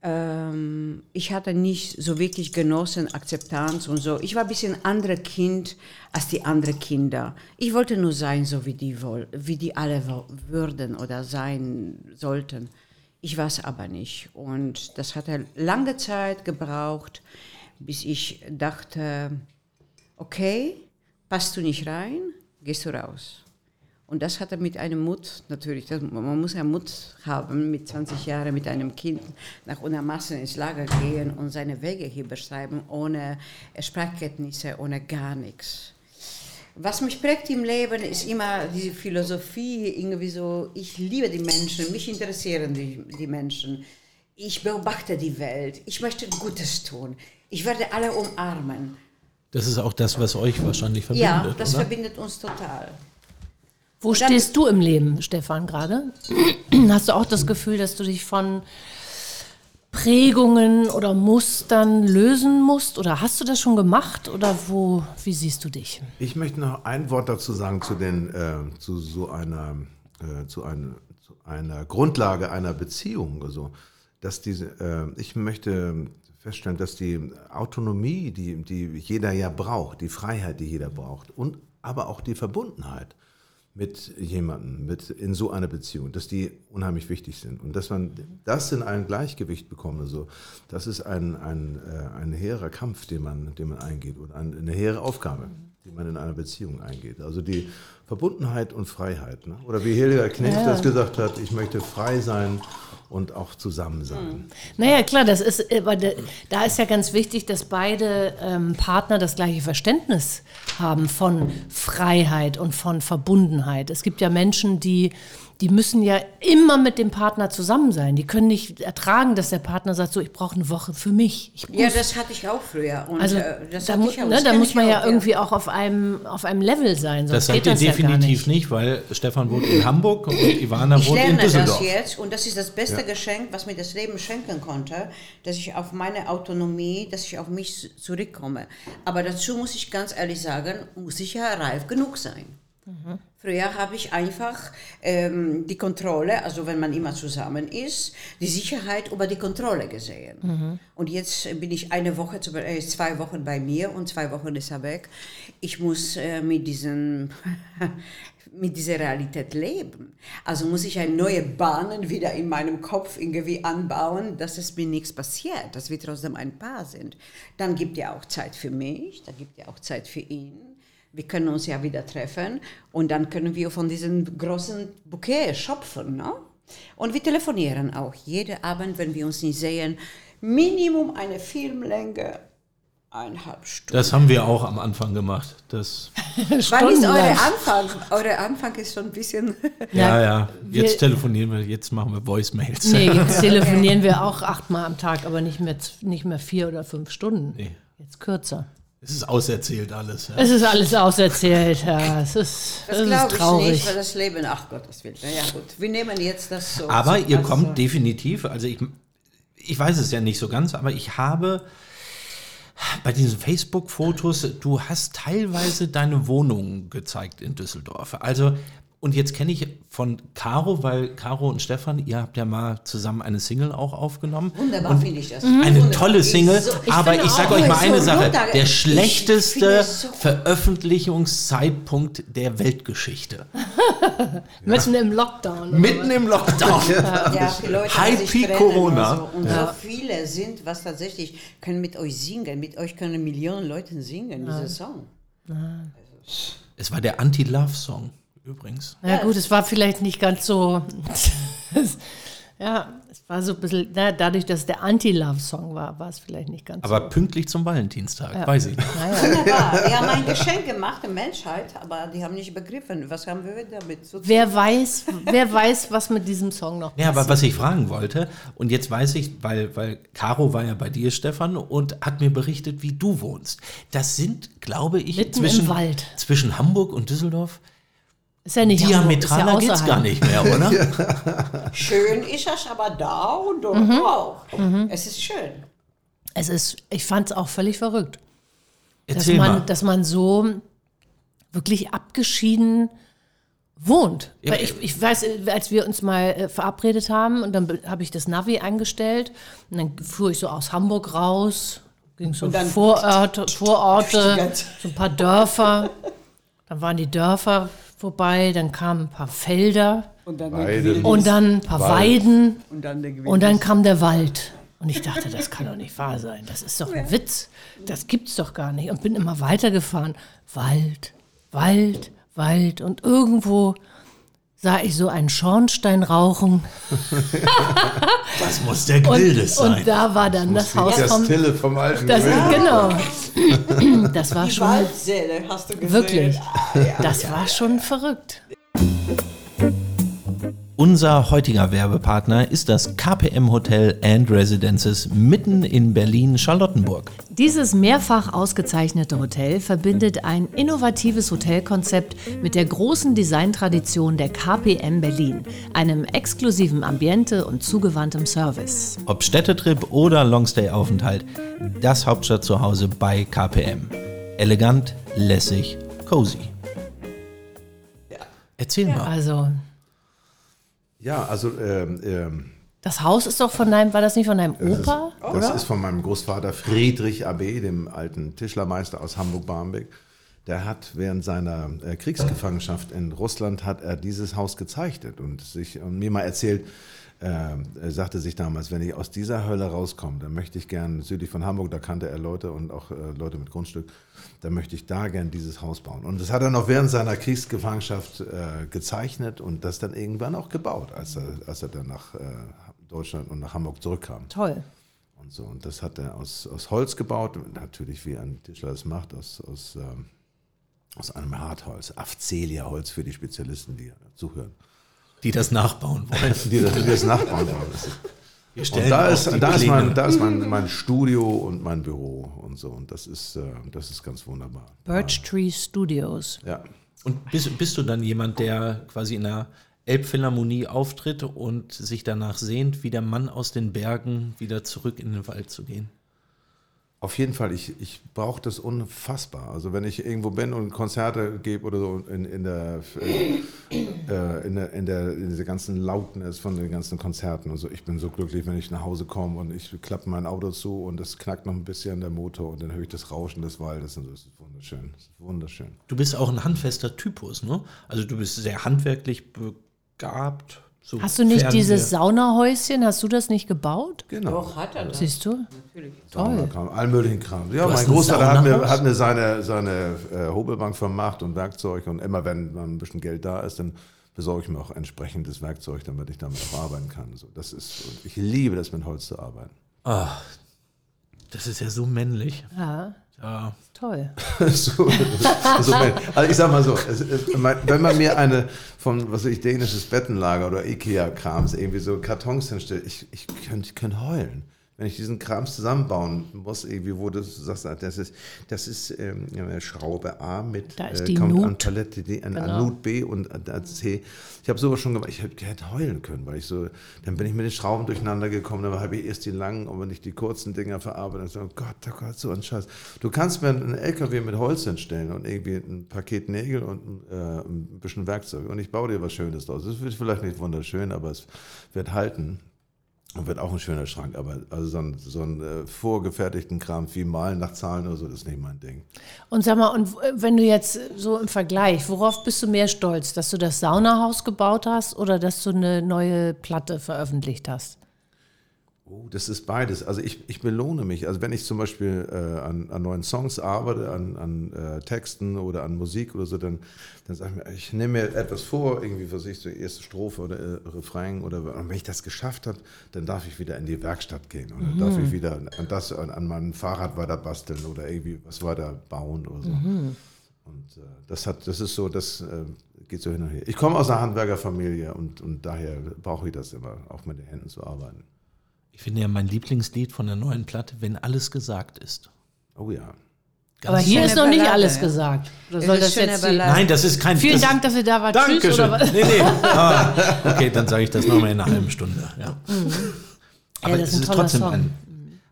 Ähm, ich hatte nicht so wirklich genossen, Akzeptanz und so. Ich war ein bisschen anderes Kind als die anderen Kinder. Ich wollte nur sein, so wie die, woll wie die alle würden oder sein sollten. Ich war es aber nicht. Und das hat lange Zeit gebraucht, bis ich dachte, okay, passt du nicht rein, gehst du raus. Und das hatte mit einem Mut, natürlich, das, man muss ja Mut haben, mit 20 Jahren mit einem Kind nach Unermaßen ins Lager gehen und seine Wege hier beschreiben, ohne Sprachkenntnisse, ohne gar nichts. Was mich prägt im Leben ist immer diese Philosophie, irgendwie so, ich liebe die Menschen, mich interessieren die, die Menschen. Ich beobachte die Welt, ich möchte Gutes tun. Ich werde alle umarmen. Das ist auch das, was euch wahrscheinlich verbindet, Ja, das oder? verbindet uns total. Wo dann- stehst du im Leben, Stefan, gerade? (clears throat) Hast du auch das Gefühl, dass du dich von Prägungen oder Mustern lösen musst? Oder hast du das schon gemacht? Oder wo, wie siehst du dich? Ich möchte noch ein Wort dazu sagen zu, den, äh, zu so einer, äh, zu, einer, zu einer Grundlage einer Beziehung. Also, dass diese, äh, ich möchte feststellen, dass die Autonomie, die, die jeder ja braucht, die Freiheit, die jeder braucht, und aber auch die Verbundenheit mit jemandem, mit in so einer Beziehung, dass die unheimlich wichtig sind. Und dass man das in ein Gleichgewicht bekommt, also, das ist ein, ein, äh, ein hehrer Kampf, den man, den man eingeht und ein, eine hehre Aufgabe, die man in einer Beziehung eingeht. Also die Verbundenheit und Freiheit. Ne? Oder wie Hildegard Knecht das gesagt hat, ich möchte frei sein und auch zusammen sein. Naja, klar, das ist, aber da da ist ja ganz wichtig, dass beide ähm, Partner das gleiche Verständnis haben von Freiheit und von Verbundenheit. Es gibt ja Menschen, die, die müssen ja immer mit dem Partner zusammen sein. Die können nicht ertragen, dass der Partner sagt, so, ich brauche eine Woche für mich. Ich. Ja, das hatte ich auch früher. Und, also äh, das da, mu ich auch, ne, das da muss ich man ja auch, irgendwie auch auf einem, auf einem Level sein. Sonst Das seid geht ihr das ja definitiv nicht. nicht, weil Stefan wohnt in Hamburg und Ivana Ich wohnt in lerne Düsseldorf. das jetzt und das ist das beste Geschenk, was mir das Leben schenken konnte, dass ich auf meine Autonomie, dass ich auf mich zurückkomme. Aber dazu muss ich ganz ehrlich sagen, muss ich ja reif genug sein. Früher habe ich einfach ähm, die Kontrolle, also wenn man immer zusammen ist, die Sicherheit über die Kontrolle gesehen. Und jetzt bin ich eine Woche, äh, zwei Wochen bei mir und zwei Wochen ist er weg. Ich muss äh, mit diesen (laughs) mit dieser Realität leben. Also muss ich eine neue Bahnen wieder in meinem Kopf irgendwie anbauen, dass es mir nichts passiert, dass wir trotzdem ein Paar sind. Dann gibt er auch Zeit für mich, dann gibt er auch Zeit für ihn. Wir können uns ja wieder treffen und dann können wir von diesem großen Bouquet schöpfen. Ne? Und wir telefonieren auch jeden Abend, wenn wir uns nicht sehen, Minimum eine Filmlänge, eineinhalb Stunden. Das haben wir auch am Anfang gemacht. Das, (laughs) Wann ist eure Anfang? Eure Anfang ist schon ein bisschen... (laughs) ja, ja. Jetzt wir- telefonieren wir, jetzt machen wir Voicemails. Nee, jetzt (laughs) telefonieren wir auch achtmal am Tag, aber nicht mehr, nicht mehr vier oder fünf Stunden. Nee. Jetzt kürzer. Es ist auserzählt alles. Ja. Es ist alles auserzählt, ja. Es ist, Das es ist glaube ich traurig. nicht, weil das Leben, ach Gottes Willen. Na Ja gut, wir nehmen jetzt das so. Aber ihr als- kommt definitiv, also ich, ich weiß es ja nicht so ganz, aber ich habe bei diesen Facebook-Fotos, du hast teilweise deine Wohnung gezeigt in Düsseldorf. Also, und jetzt kenne ich von Caro, weil Caro und Stefan, ihr habt ja mal zusammen eine Single auch aufgenommen. Wunderbar finde ich das. Eine Wunderbar. tolle Single, So- ich aber ich sage euch mal so eine Sache, runter- der ich schlechteste so- Veröffentlichungszeitpunkt der Weltgeschichte. (laughs) Mitten im Lockdown. Mitten im Lockdown. Ja, die Leute trennen Corona. Und, so. und so viele sind, was tatsächlich, können mit euch singen. Mit euch können Millionen Leute singen, diese Song. Es war der Anti-Love-Song übrigens. Ja, gut, es war vielleicht nicht ganz so. (laughs) ja, es war so ein bisschen. Na, dadurch, dass es der Anti-Love-Song war, war es vielleicht nicht ganz Aber pünktlich zum Valentinstag, weiß ich. so. Naja. Wunderbar. Wir haben ein Geschenk gemacht der Menschheit, aber die haben nicht begriffen, was haben wir damit zu tun. Wer weiß, wer weiß, was mit diesem Song noch Ja, aber was ich fragen wollte, und jetzt weiß ich, weil, weil Caro war ja bei dir, Stefan, und hat mir berichtet, wie du wohnst. Das sind, glaube ich, Mitten im zwischen, Wald. zwischen Hamburg und Düsseldorf Ist ja nicht ja diametraler geht's außerhalb. gar nicht mehr, oder? (laughs) Schön ist das aber da und dort Mhm. auch. Es ist schön. Es ist, ich fand es auch völlig verrückt. dass man, mal. dass man so wirklich abgeschieden wohnt. Ja, Weil ich, ich weiß, äh, als wir uns mal äh, verabredet haben und dann be- habe ich das Navi eingestellt und dann fuhr ich so aus Hamburg raus, ging so dann- Vororte, so ein paar Dörfer. Dann waren die Dörfer vorbei, dann kamen ein paar Felder Und dann, Weiden. und dann ein paar Wald. Weiden. und dann. Und dann kam der Wald. Und ich dachte, das kann doch nicht wahr sein. Das ist doch ein Witz. Das gibt's doch gar nicht. Und bin immer weitergefahren. Wald, Wald, Wald. Und irgendwo sah ich so einen Schornstein rauchen. Das muss der Grill des sein. Und da war dann das Haus Der vom. Stille vom alten Das, genau. (laughs) Das war Die schon Waldsäle hast du gesehen. wirklich. Das war schon verrückt. Unser heutiger Werbepartner ist das KPM Hotel and Residences mitten in Berlin-Charlottenburg. Dieses mehrfach ausgezeichnete Hotel verbindet ein innovatives Hotelkonzept mit der großen Designtradition der KPM Berlin, einem exklusiven Ambiente und zugewandtem Service. Ob Städtetrip oder Longstay-Aufenthalt, das Hauptstadtzuhause bei KPM. Elegant, lässig, cozy. Erzähl mal. Also, Ja, also ähm, ähm, das Haus ist doch von deinem, war das nicht von deinem Opa? das ist von meinem Großvater Friedrich AB, dem alten Tischlermeister aus Hamburg-Barmbek. Der hat während seiner äh, Kriegsgefangenschaft in Russland hat er dieses Haus gezeichnet und sich und mir mal erzählt, äh, er sagte sich damals, wenn ich aus dieser Hölle rauskomme, dann möchte ich gern südlich von Hamburg, da kannte er Leute und auch äh, Leute mit Grundstück, dann möchte ich da gern dieses Haus bauen. Und das hat er noch während seiner Kriegsgefangenschaft äh, gezeichnet und das dann irgendwann auch gebaut, als er, als er dann nach äh, Deutschland und nach Hamburg zurückkam. Toll. Und so. Und das hat er aus, aus Holz gebaut, natürlich wie ein Tischler das macht, aus, aus, ähm, aus einem Hartholz, Afzelia-Holz für die Spezialisten, die zuhören. Die das nachbauen wollen. (laughs) Die das, die das nachbauen wollen. Und da ist, da ist, mein, da ist mein, mein Studio und mein Büro und so. Und das ist, äh, das ist ganz wunderbar. Birch Tree Studios. Ja. Und bist, bist du dann jemand, der quasi in einer Elbphilharmonie auftritt und sich danach sehnt, wie der Mann aus den Bergen wieder zurück in den Wald zu gehen? Auf jeden Fall, ich, ich brauche das unfassbar. Also wenn ich irgendwo bin und Konzerte gebe oder so in, in, der, äh, in, der, in, der, in dieser ganzen Lautness von den ganzen Konzerten und so, ich bin so glücklich, wenn ich nach Hause komme und ich klappe mein Auto zu und es knackt noch ein bisschen der Motor und dann höre ich das Rauschen des Waldes und so, das ist wunderschön. Das ist wunderschön. Du bist auch ein handfester Typus, ne? Also du bist sehr handwerklich begabt. so Hast du nicht Fernseher. dieses Saunahäuschen, hast du das nicht gebaut? Genau. Doch, hat er das. Siehst du? Toll. Kram, allen möglichen Kram. Ja, Du mein ein Großvater hat mir, hat mir seine, seine äh, Hobelbank vermacht und Werkzeug und immer wenn mal ein bisschen Geld da ist, dann besorge ich mir auch entsprechendes Werkzeug, damit ich damit auch arbeiten kann. So, das ist, ich liebe das, mit Holz zu arbeiten. Ah, das ist ja so männlich. Ja, Ja. toll. (laughs) so, so, (laughs) also ich sag mal so, es, es, mein- wenn man mir eine von, was weiß ich, dänisches Bettenlager oder Ikea-Krams irgendwie so Kartons hinstellt, ich, ich könnte könnt heulen. Wenn ich diesen Krams zusammenbauen muss, irgendwie, wo du sagst, das ist, das ist ähm, Schraube A mit Da ist äh, die kommt Nut. an Palette D, an, an Genau. Nut B und an, an C. Ich habe sowas schon gemacht, ich hätte, hätte heulen können, weil ich so, dann bin ich mit den Schrauben durcheinander gekommen, dann habe ich erst die langen und wenn ich die kurzen Dinger verarbeite, dann so, oh Gott, oh Gott, so ein Scheiß. Du kannst mir einen LKW mit Holz hinstellen und irgendwie ein Paket Nägel und äh, ein bisschen Werkzeug und ich baue dir was Schönes draus. Es wird vielleicht nicht wunderschön, aber es wird halten. Und wird auch ein schöner Schrank, aber also so einen, so einen äh, vorgefertigten Kram wie Malen nach Zahlen oder so, das ist nicht mein Ding. Und sag mal, und wenn du jetzt so im Vergleich, worauf bist du mehr stolz? Dass du das Saunahaus gebaut hast oder dass du eine neue Platte veröffentlicht hast? Oh, das ist beides. Also ich, ich belohne mich. Also wenn ich zum Beispiel äh, an, an neuen Songs arbeite, an, an äh, Texten oder an Musik oder so, dann, dann sage ich mir, ich nehme mir etwas vor, irgendwie, was ich so erste Strophe oder äh, Refrain oder und wenn ich das geschafft habe, dann darf ich wieder in die Werkstatt gehen oder darf ich wieder an das an, an meinem Fahrrad weiter basteln oder irgendwie was weiter bauen oder so. Und äh, das hat, das ist so, das äh, geht so hin und her. Ich komme aus einer Handwerkerfamilie und, und daher brauche ich das immer, auch mit den Händen zu arbeiten. Ich finde ja mein Lieblingslied von der neuen Platte, wenn alles gesagt ist. Oh ja. Aber hier ist noch nicht Ballade, alles ja. gesagt. Oder soll das jetzt. Nein, das ist kein. Vielen das, Dank, dass ihr da wart. Tschüss. Dankeschön. Oder was? Nee, nee. (laughs) Ah, okay, dann sage ich das nochmal in einer halben Stunde. Ja. Aber das es ist ein ist trotzdem Song. ein.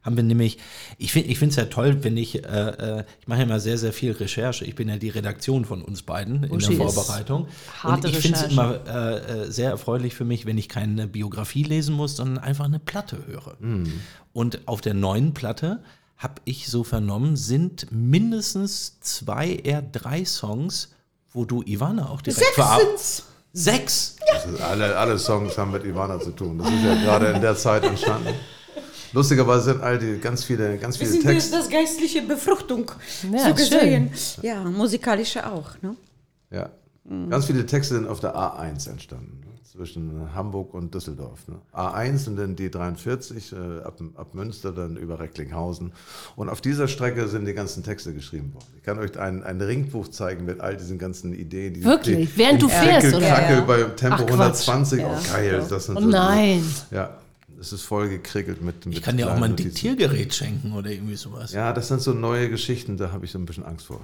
Haben wir nämlich, ich finde es ja toll, wenn ich, äh, äh, ich mache ja immer sehr, sehr viel Recherche. Ich bin ja die Redaktion von uns beiden in Uschi der ist Vorbereitung. harte Und ich finde es immer äh, äh, sehr erfreulich für mich, wenn ich keine Biografie lesen muss, sondern einfach eine Platte höre. Und auf der neuen Platte habe ich so vernommen, sind mindestens zwei, eher drei Songs, wo du Ivana auch direkt verarbeitet. Sechs? Das ist alle, alle Songs haben mit Ivana zu tun. Das ist ja gerade in der Zeit entstanden. Lustigerweise sind all die ganz viele, ganz viele sind Texte. das geistliche Befruchtung. Ja, so schön. gesehen. Ja, musikalische auch. Ne? Ja. Ganz viele Texte sind auf der A1 entstanden. zwischen Hamburg und Düsseldorf. Ne? A1 und dann die 43 äh, ab, ab Münster, dann über Recklinghausen. Und auf dieser Strecke sind die ganzen Texte geschrieben worden. Ich kann euch ein, ein Ringbuch zeigen mit all diesen ganzen Ideen. Die, Wirklich? Die, Während du fährst, oder? Krackel Ja. bei Tempo Ach, Quatsch. 120. Ja. Oh, geil. Das sind Oh so- nein. Ja, es ist voll gekrickelt mit, mit Ich kann dir auch mal ein Notizen. Diktiergerät schenken oder irgendwie sowas. Ja, das sind so neue Geschichten, da habe ich so ein bisschen Angst vor.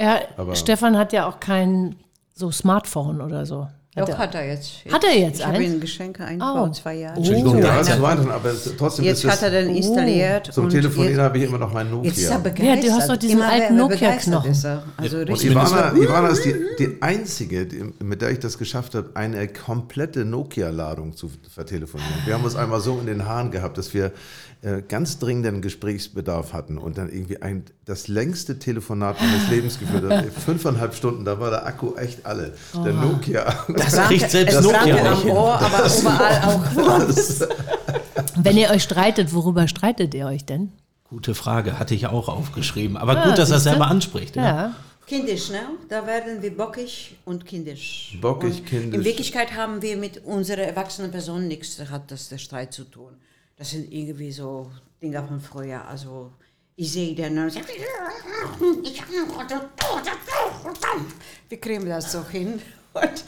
Ja, Aber- Stefan hat ja auch kein so Smartphone oder so. Doch, er- hat er jetzt. Hat er jetzt Ich habe ihm Geschenke ein Oh. vor zwei Jahren. Entschuldigung, Ja, ja, zu ja. Weihnachten, aber es- trotzdem Jetzt ist hat er es, den installiert. zum und Telefonieren jetzt- habe ich immer noch mein Nokia. Jetzt ist er Ja, begeistert. du hast doch diesen Immer alten Nokia-Knochen. Also Und richtig. Ivana, Ivana ist die, die einzige, die, mit der ich das geschafft habe, eine komplette Nokia-Ladung zu vertelefonieren. Wir haben uns einmal so in den Haaren gehabt, dass wir äh, ganz dringenden Gesprächsbedarf hatten und dann irgendwie ein, das längste Telefonat meines Lebens geführt haben. (laughs) Fünfeinhalb Stunden, da war der Akku echt alle. Der Nokia. Das kriegt selbst es Nokia nicht am. Ohr, aber überall (laughs) auch. Wenn ihr euch streitet, worüber streitet ihr euch denn? Gute Frage, hatte ich auch aufgeschrieben. Aber Ah, gut, dass er selber anspricht. Ja. Ja. Kindisch, ne? Da werden wir bockig und kindisch. Bockig, und kindisch. In Wirklichkeit haben wir mit unserer erwachsenen Person nichts, hat das der Streit zu tun. Das sind irgendwie so Dinge von früher. Also ich sehe den wir kriegen das so hin. (laughs) Und,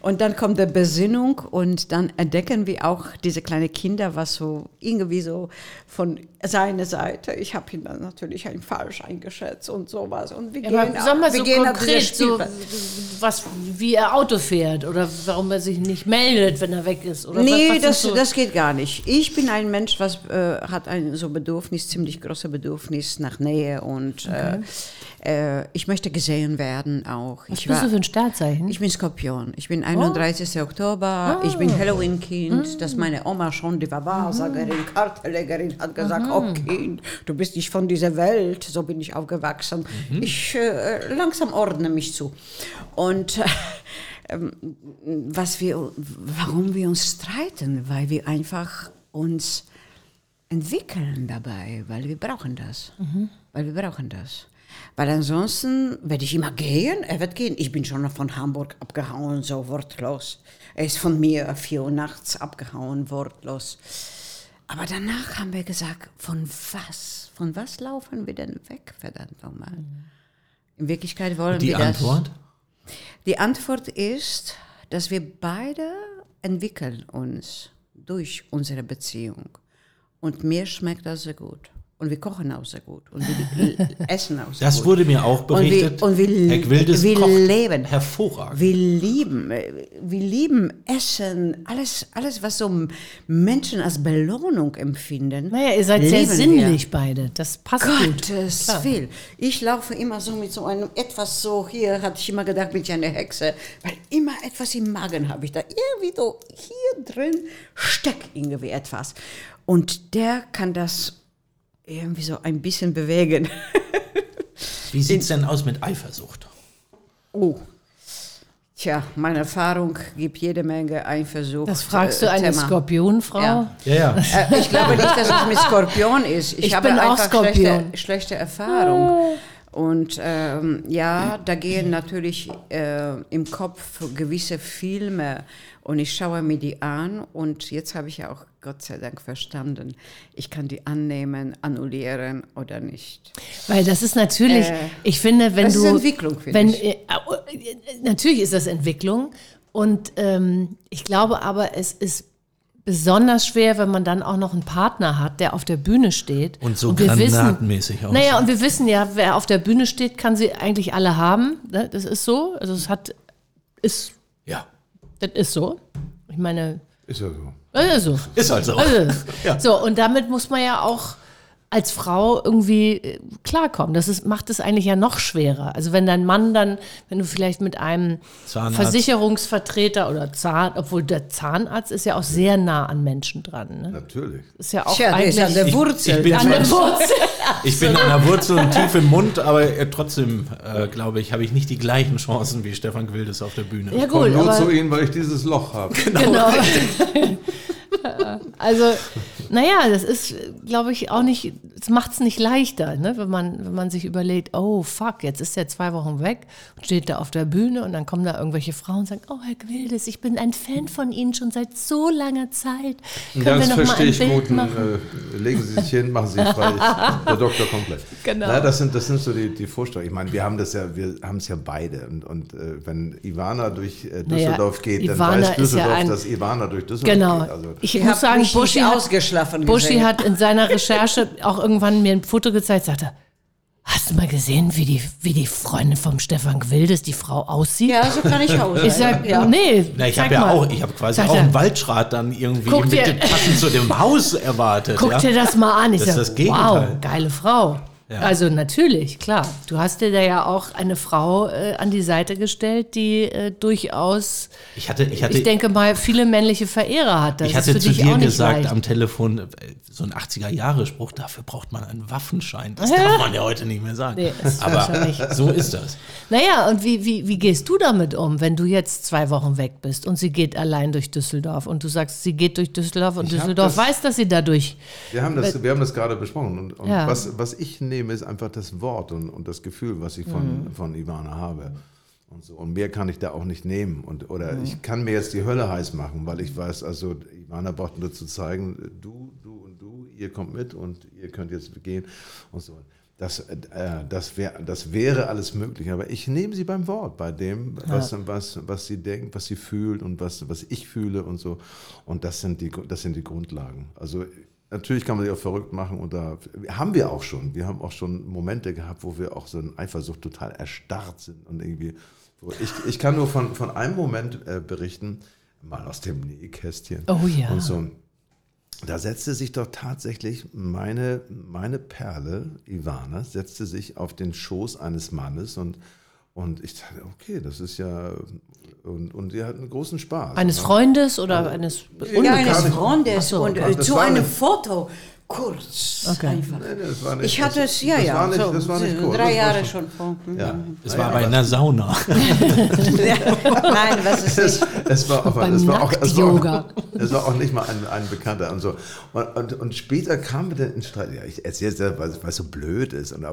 und dann kommt der Besinnung und dann entdecken wir auch diese kleinen Kinder, was so irgendwie so von seiner Seite, ich habe ihn dann natürlich falsch eingeschätzt und sowas. Und wir Aber gehen, sag mal wir so gehen konkret, so, was, wie er Auto fährt oder warum er sich nicht meldet, wenn er weg ist. Oder Nee, was, was das, so, das geht gar nicht. Ich bin ein Mensch, was äh, hat ein so Bedürfnis, ziemlich großes Bedürfnis nach Nähe und äh, äh, ich möchte gesehen werden auch. was ich bist du für ein Sternzeichen? ich bin Skorpion. Ich bin 31. Oktober. Ich bin Halloween-Kind. Das meine Oma schon, die war Wahrsagerin, Kartenlegerin, hat gesagt, oh Kind, du bist nicht von dieser Welt. So bin ich aufgewachsen. Ich äh, langsam ordne mich zu. Und äh, ähm, was wir, warum wir uns streiten, weil wir einfach uns entwickeln dabei, weil wir brauchen das. Weil wir brauchen das. Weil ansonsten werde ich immer gehen, er wird gehen. Ich bin schon von Hamburg abgehauen, so wortlos. Er ist von mir vier Uhr nachts abgehauen, wortlos. Aber danach haben wir gesagt, von was? Von was laufen wir denn weg, verdammt nochmal? In Wirklichkeit wollen Die wir das. Antwort? Die Antwort ist, dass wir beide entwickeln uns durch unsere Beziehung. Und mir schmeckt das sehr gut. Und wir kochen auch sehr gut. Und wir (laughs) essen auch sehr Das gut. wurde mir auch berichtet. Und wir, und wir, Herr Gwildes wir kocht leben. hervorragend. Wir lieben, wir lieben Essen, alles, alles, was so Menschen als Belohnung empfinden. naja, ihr seid sehr lieben wir. sinnlich beide. Das passt gut. Gottes Klar. Willen. Ich laufe immer so mit so einem etwas so, hier hatte ich immer gedacht, bin ich eine Hexe, weil immer etwas im Magen habe ich da. Irgendwie so hier drin steckt irgendwie etwas. Und der kann das irgendwie so ein bisschen bewegen. (laughs) Wie sieht es denn aus mit Eifersucht? Oh. Tja, meine Erfahrung gibt jede Menge Eifersucht. Das fragst äh, du eine Thema. Skorpionfrau? Ja. Ja, ja. Äh, ich glaube nicht, dass es mit Skorpion ist. Ich, Ich habe bin auch einfach Skorpion. schlechte, schlechte Erfahrung. Und ähm, ja, da gehen natürlich äh, im Kopf gewisse Filme und ich schaue mir die an und jetzt habe ich ja auch Gott sei Dank verstanden, ich kann die annehmen, annullieren oder nicht. Weil das ist natürlich, Äh, ich finde, wenn das du. ist Entwicklung, finde wenn, ich. äh, natürlich ist das Entwicklung. Und ähm, ich glaube aber, es ist besonders schwer, wenn man dann auch noch einen Partner hat, der auf der Bühne steht. Und so wir granatenmäßig aussieht. Naja, und wir wissen ja, wer auf der Bühne steht, kann sie eigentlich alle haben. Ne? Das ist so. Also es hat, ist, Ja. das ist so. Ich meine, Ist ja so. Das ist so. Ist halt so. Also, (laughs) Ja. So, und damit muss man ja auch als Frau irgendwie äh, klarkommen. Das ist, macht es eigentlich ja noch schwerer. Also wenn dein Mann dann, wenn du vielleicht mit einem Zahnarzt. Versicherungsvertreter oder Zahn, obwohl der Zahnarzt ist ja auch sehr nah an Menschen dran. Ne? Natürlich. Ist ja auch Tja, eigentlich an der Wurzel. ich bin an der Wurzel. (laughs) Ich bin an der Wurzel und tief im Mund, aber äh, trotzdem, äh, glaube ich, habe ich nicht die gleichen Chancen wie Stefan Gwildes auf der Bühne. Ja Komm gut, nur aber zu Ihnen, weil ich dieses Loch habe. (laughs) genau. (laughs) (laughs) also, naja, das ist, glaube ich, auch nicht es macht es nicht leichter, ne? wenn, man, wenn man sich überlegt, oh fuck, jetzt ist er zwei Wochen weg und steht da auf der Bühne und dann kommen da irgendwelche Frauen und sagen, oh Herr Gwildes, ich bin ein Fan von Ihnen schon seit so langer Zeit. Können Das wir noch mal verstehe ein ich Bild gut. machen? Äh, legen Sie sich hin, machen Sie frei. Ich, (laughs) der Doktor kommt gleich. Genau. Na, das, sind, das sind so die, die Vorstellungen. Ich meine, wir haben das ja, wir haben es ja beide. Und, und äh, wenn Ivana durch äh, Düsseldorf Naja, geht, dann Ivana weiß ja Düsseldorf, ein- dass Ivana durch Düsseldorf Genau. geht. Also, Ich Ich muss sagen, Buschi hat, Buschi hat in seiner Recherche (laughs) auch irgendwann mir ein Foto gezeigt, sagte, hast du mal gesehen, wie die, wie die Freundin vom Stefan Gwildes, die Frau aussieht? Ja, so kann ich auch Ich sag, ja. nee, Na, ich habe ja mal. auch, ich habe quasi Sagt auch einen Waldschrat dann irgendwie Guck mit dir- dem passend zu dem Haus erwartet. (laughs) Guck ja? dir das mal an. Ich Das ist sag, das Gegenteil. wow, geile Frau. Ja. Also natürlich, klar. Du hast dir da ja auch eine Frau äh, an die Seite gestellt, die äh, durchaus, Ich hatte, ich hatte, ich denke mal, viele männliche Verehrer hat. Das ich hatte zu dir gesagt leicht. am Telefon, äh, so ein 80er-Jahre-Spruch, dafür braucht man einen Waffenschein. Das (laughs) darf man ja heute nicht mehr sagen. Nee, Aber so ist das. Naja, und wie, wie, wie gehst du damit um, wenn du jetzt zwei Wochen weg bist und sie geht allein durch Düsseldorf und du sagst, sie geht durch Düsseldorf und Ich Düsseldorf das- weiß, dass sie dadurch. wir, haben das, wir haben das gerade besprochen. Und, und Ja. was, was ich nehme, ist einfach das Wort und, und das Gefühl, was ich von, Mhm. von Ivana habe. Und, so. und mehr kann ich da auch nicht nehmen. Und, oder Mhm. ich kann mir jetzt die Hölle heiß machen, weil ich weiß, also Ivana braucht nur zu zeigen, du, du und du, ihr kommt mit und ihr könnt jetzt gehen und so. Das, äh, das, wär, das wäre alles möglich, aber ich nehme sie beim Wort, bei dem, was, was, was sie denkt, was sie fühlt und was, was ich fühle und so. Und das sind die, das sind die Grundlagen. Also natürlich kann man sich auch verrückt machen und da haben wir auch schon. Wir haben auch schon Momente gehabt, wo wir auch so in Eifersucht total erstarrt sind und irgendwie. Ich, ich kann nur von, von einem Moment äh, berichten, mal aus dem Nähkästchen. Oh ja. Und so. Da setzte sich doch tatsächlich meine, meine Perle, Ivana, setzte sich auf den Schoß eines Mannes und, und ich dachte, okay, das ist ja, und, und sie hatten großen Spaß. Eines Freundes oder eines Ja, eines. Freundes so, und äh, das zu einem eine- Foto. Kurz. Okay. Einfach. Nee, das nicht, Ich hatte das, es, ja, das ja. War nicht, so, das war nicht kurz. Drei das Jahre schon vor. Ja. Es war bei einer Sauna. (laughs) Nein, was ist Es, nicht. es war auch, Beim es war auch, es war auch, (laughs) es war auch nicht mal ein, ein Bekannter und so. Und, und, und später kam mir dann in Streit. Ja, ich erzähle es ja, weil weil es so blöd ist. Und,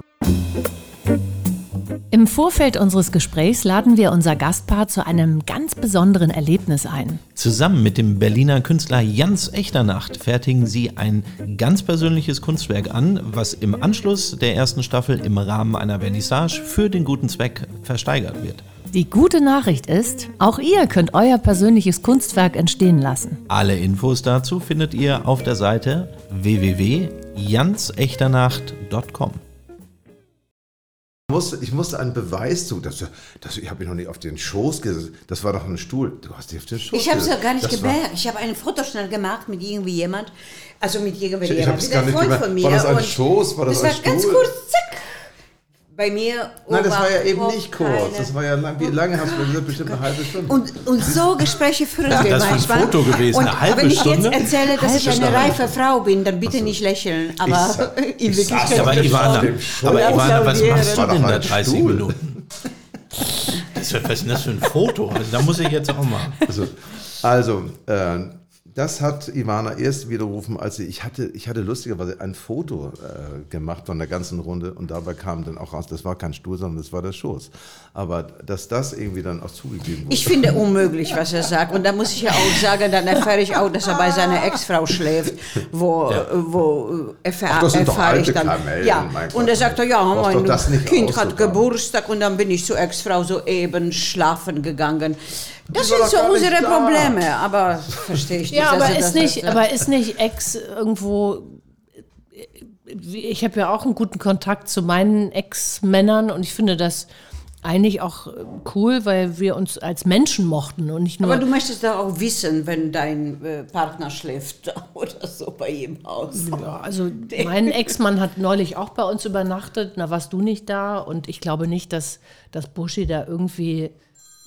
Im Vorfeld unseres Gesprächs laden wir unser Gastpaar zu einem ganz besonderen Erlebnis ein. Zusammen mit dem Berliner Künstler Jans Echternacht fertigen sie ein ganz persönliches Kunstwerk an, was im Anschluss der ersten Staffel im Rahmen einer Vernissage für den guten Zweck versteigert wird. Die gute Nachricht ist, auch ihr könnt euer persönliches Kunstwerk entstehen lassen. Alle Infos dazu findet ihr auf der Seite www.jansechternacht.com. Ich musste, ich musste einen Beweis zu. Das, das, ich habe mich noch nicht auf den Schoß gesetzt. Das war doch ein Stuhl. Du hast dich auf den Schoß Ich habe es ja gar nicht Das gemerkt. Ich habe ein Foto schnell gemacht mit irgendwie jemand, also mit irgendwie Ich- ich jemand, hab's mit gar einem nicht Freund gemerkt. von mir. War das ein Schoß? War das ein war ganz Stuhl? kurz, zack, bei mir. Nein, das war ja eben nicht kurz. keine- Das war ja lang. Wie lange hast du gesagt? Bestimmt eine halbe Stunde. Und, und so Gespräche führen wir das für ein manchmal. Foto gewesen? Und Eine halbe wenn ich Stunde? jetzt erzähle, dass ich Halbe eine Stunde. reife Frau bin, dann bitte nicht lächeln. Aber (laughs) ich saß ja Aber Ivana, aber Ivana, was machst War du denn da 30 Stuhl. Minuten? Das, was ist denn das für ein Foto? Also, da muss ich jetzt auch machen. Also, also äh, das hat Ivana erst widerrufen, als sie, ich hatte, ich hatte lustigerweise ein Foto äh, gemacht von der ganzen Runde und dabei kam dann auch raus, das war kein Stuhl, sondern das war der Schoß. Aber dass das irgendwie dann auch zugegeben wurde. Ich finde unmöglich, was er sagt. Und da muss ich ja auch sagen, dann erfahre ich auch, dass er bei seiner Ex-Frau schläft, wo, wo äh, erfahr, erfahre ich alte dann. Kamellen, ja. Und er sagt, ja, mein Kind hat. Geburtstag und dann bin ich zur Ex-Frau soeben schlafen gegangen. Das sind so unsere da. Probleme, aber verstehe ich nicht. Ja, aber er ist das nicht, aber ist nicht Ex irgendwo. Ich habe ja auch einen guten Kontakt zu meinen Ex-Männern und ich finde das eigentlich auch cool, weil wir uns als Menschen mochten und nicht nur. Aber du möchtest doch auch wissen, wenn dein äh, Partner schläft (laughs) oder so bei ihm Haus. Ja, also mein Ex-Mann hat neulich auch bei uns übernachtet, da warst du nicht da und ich glaube nicht, dass, dass Buschi da irgendwie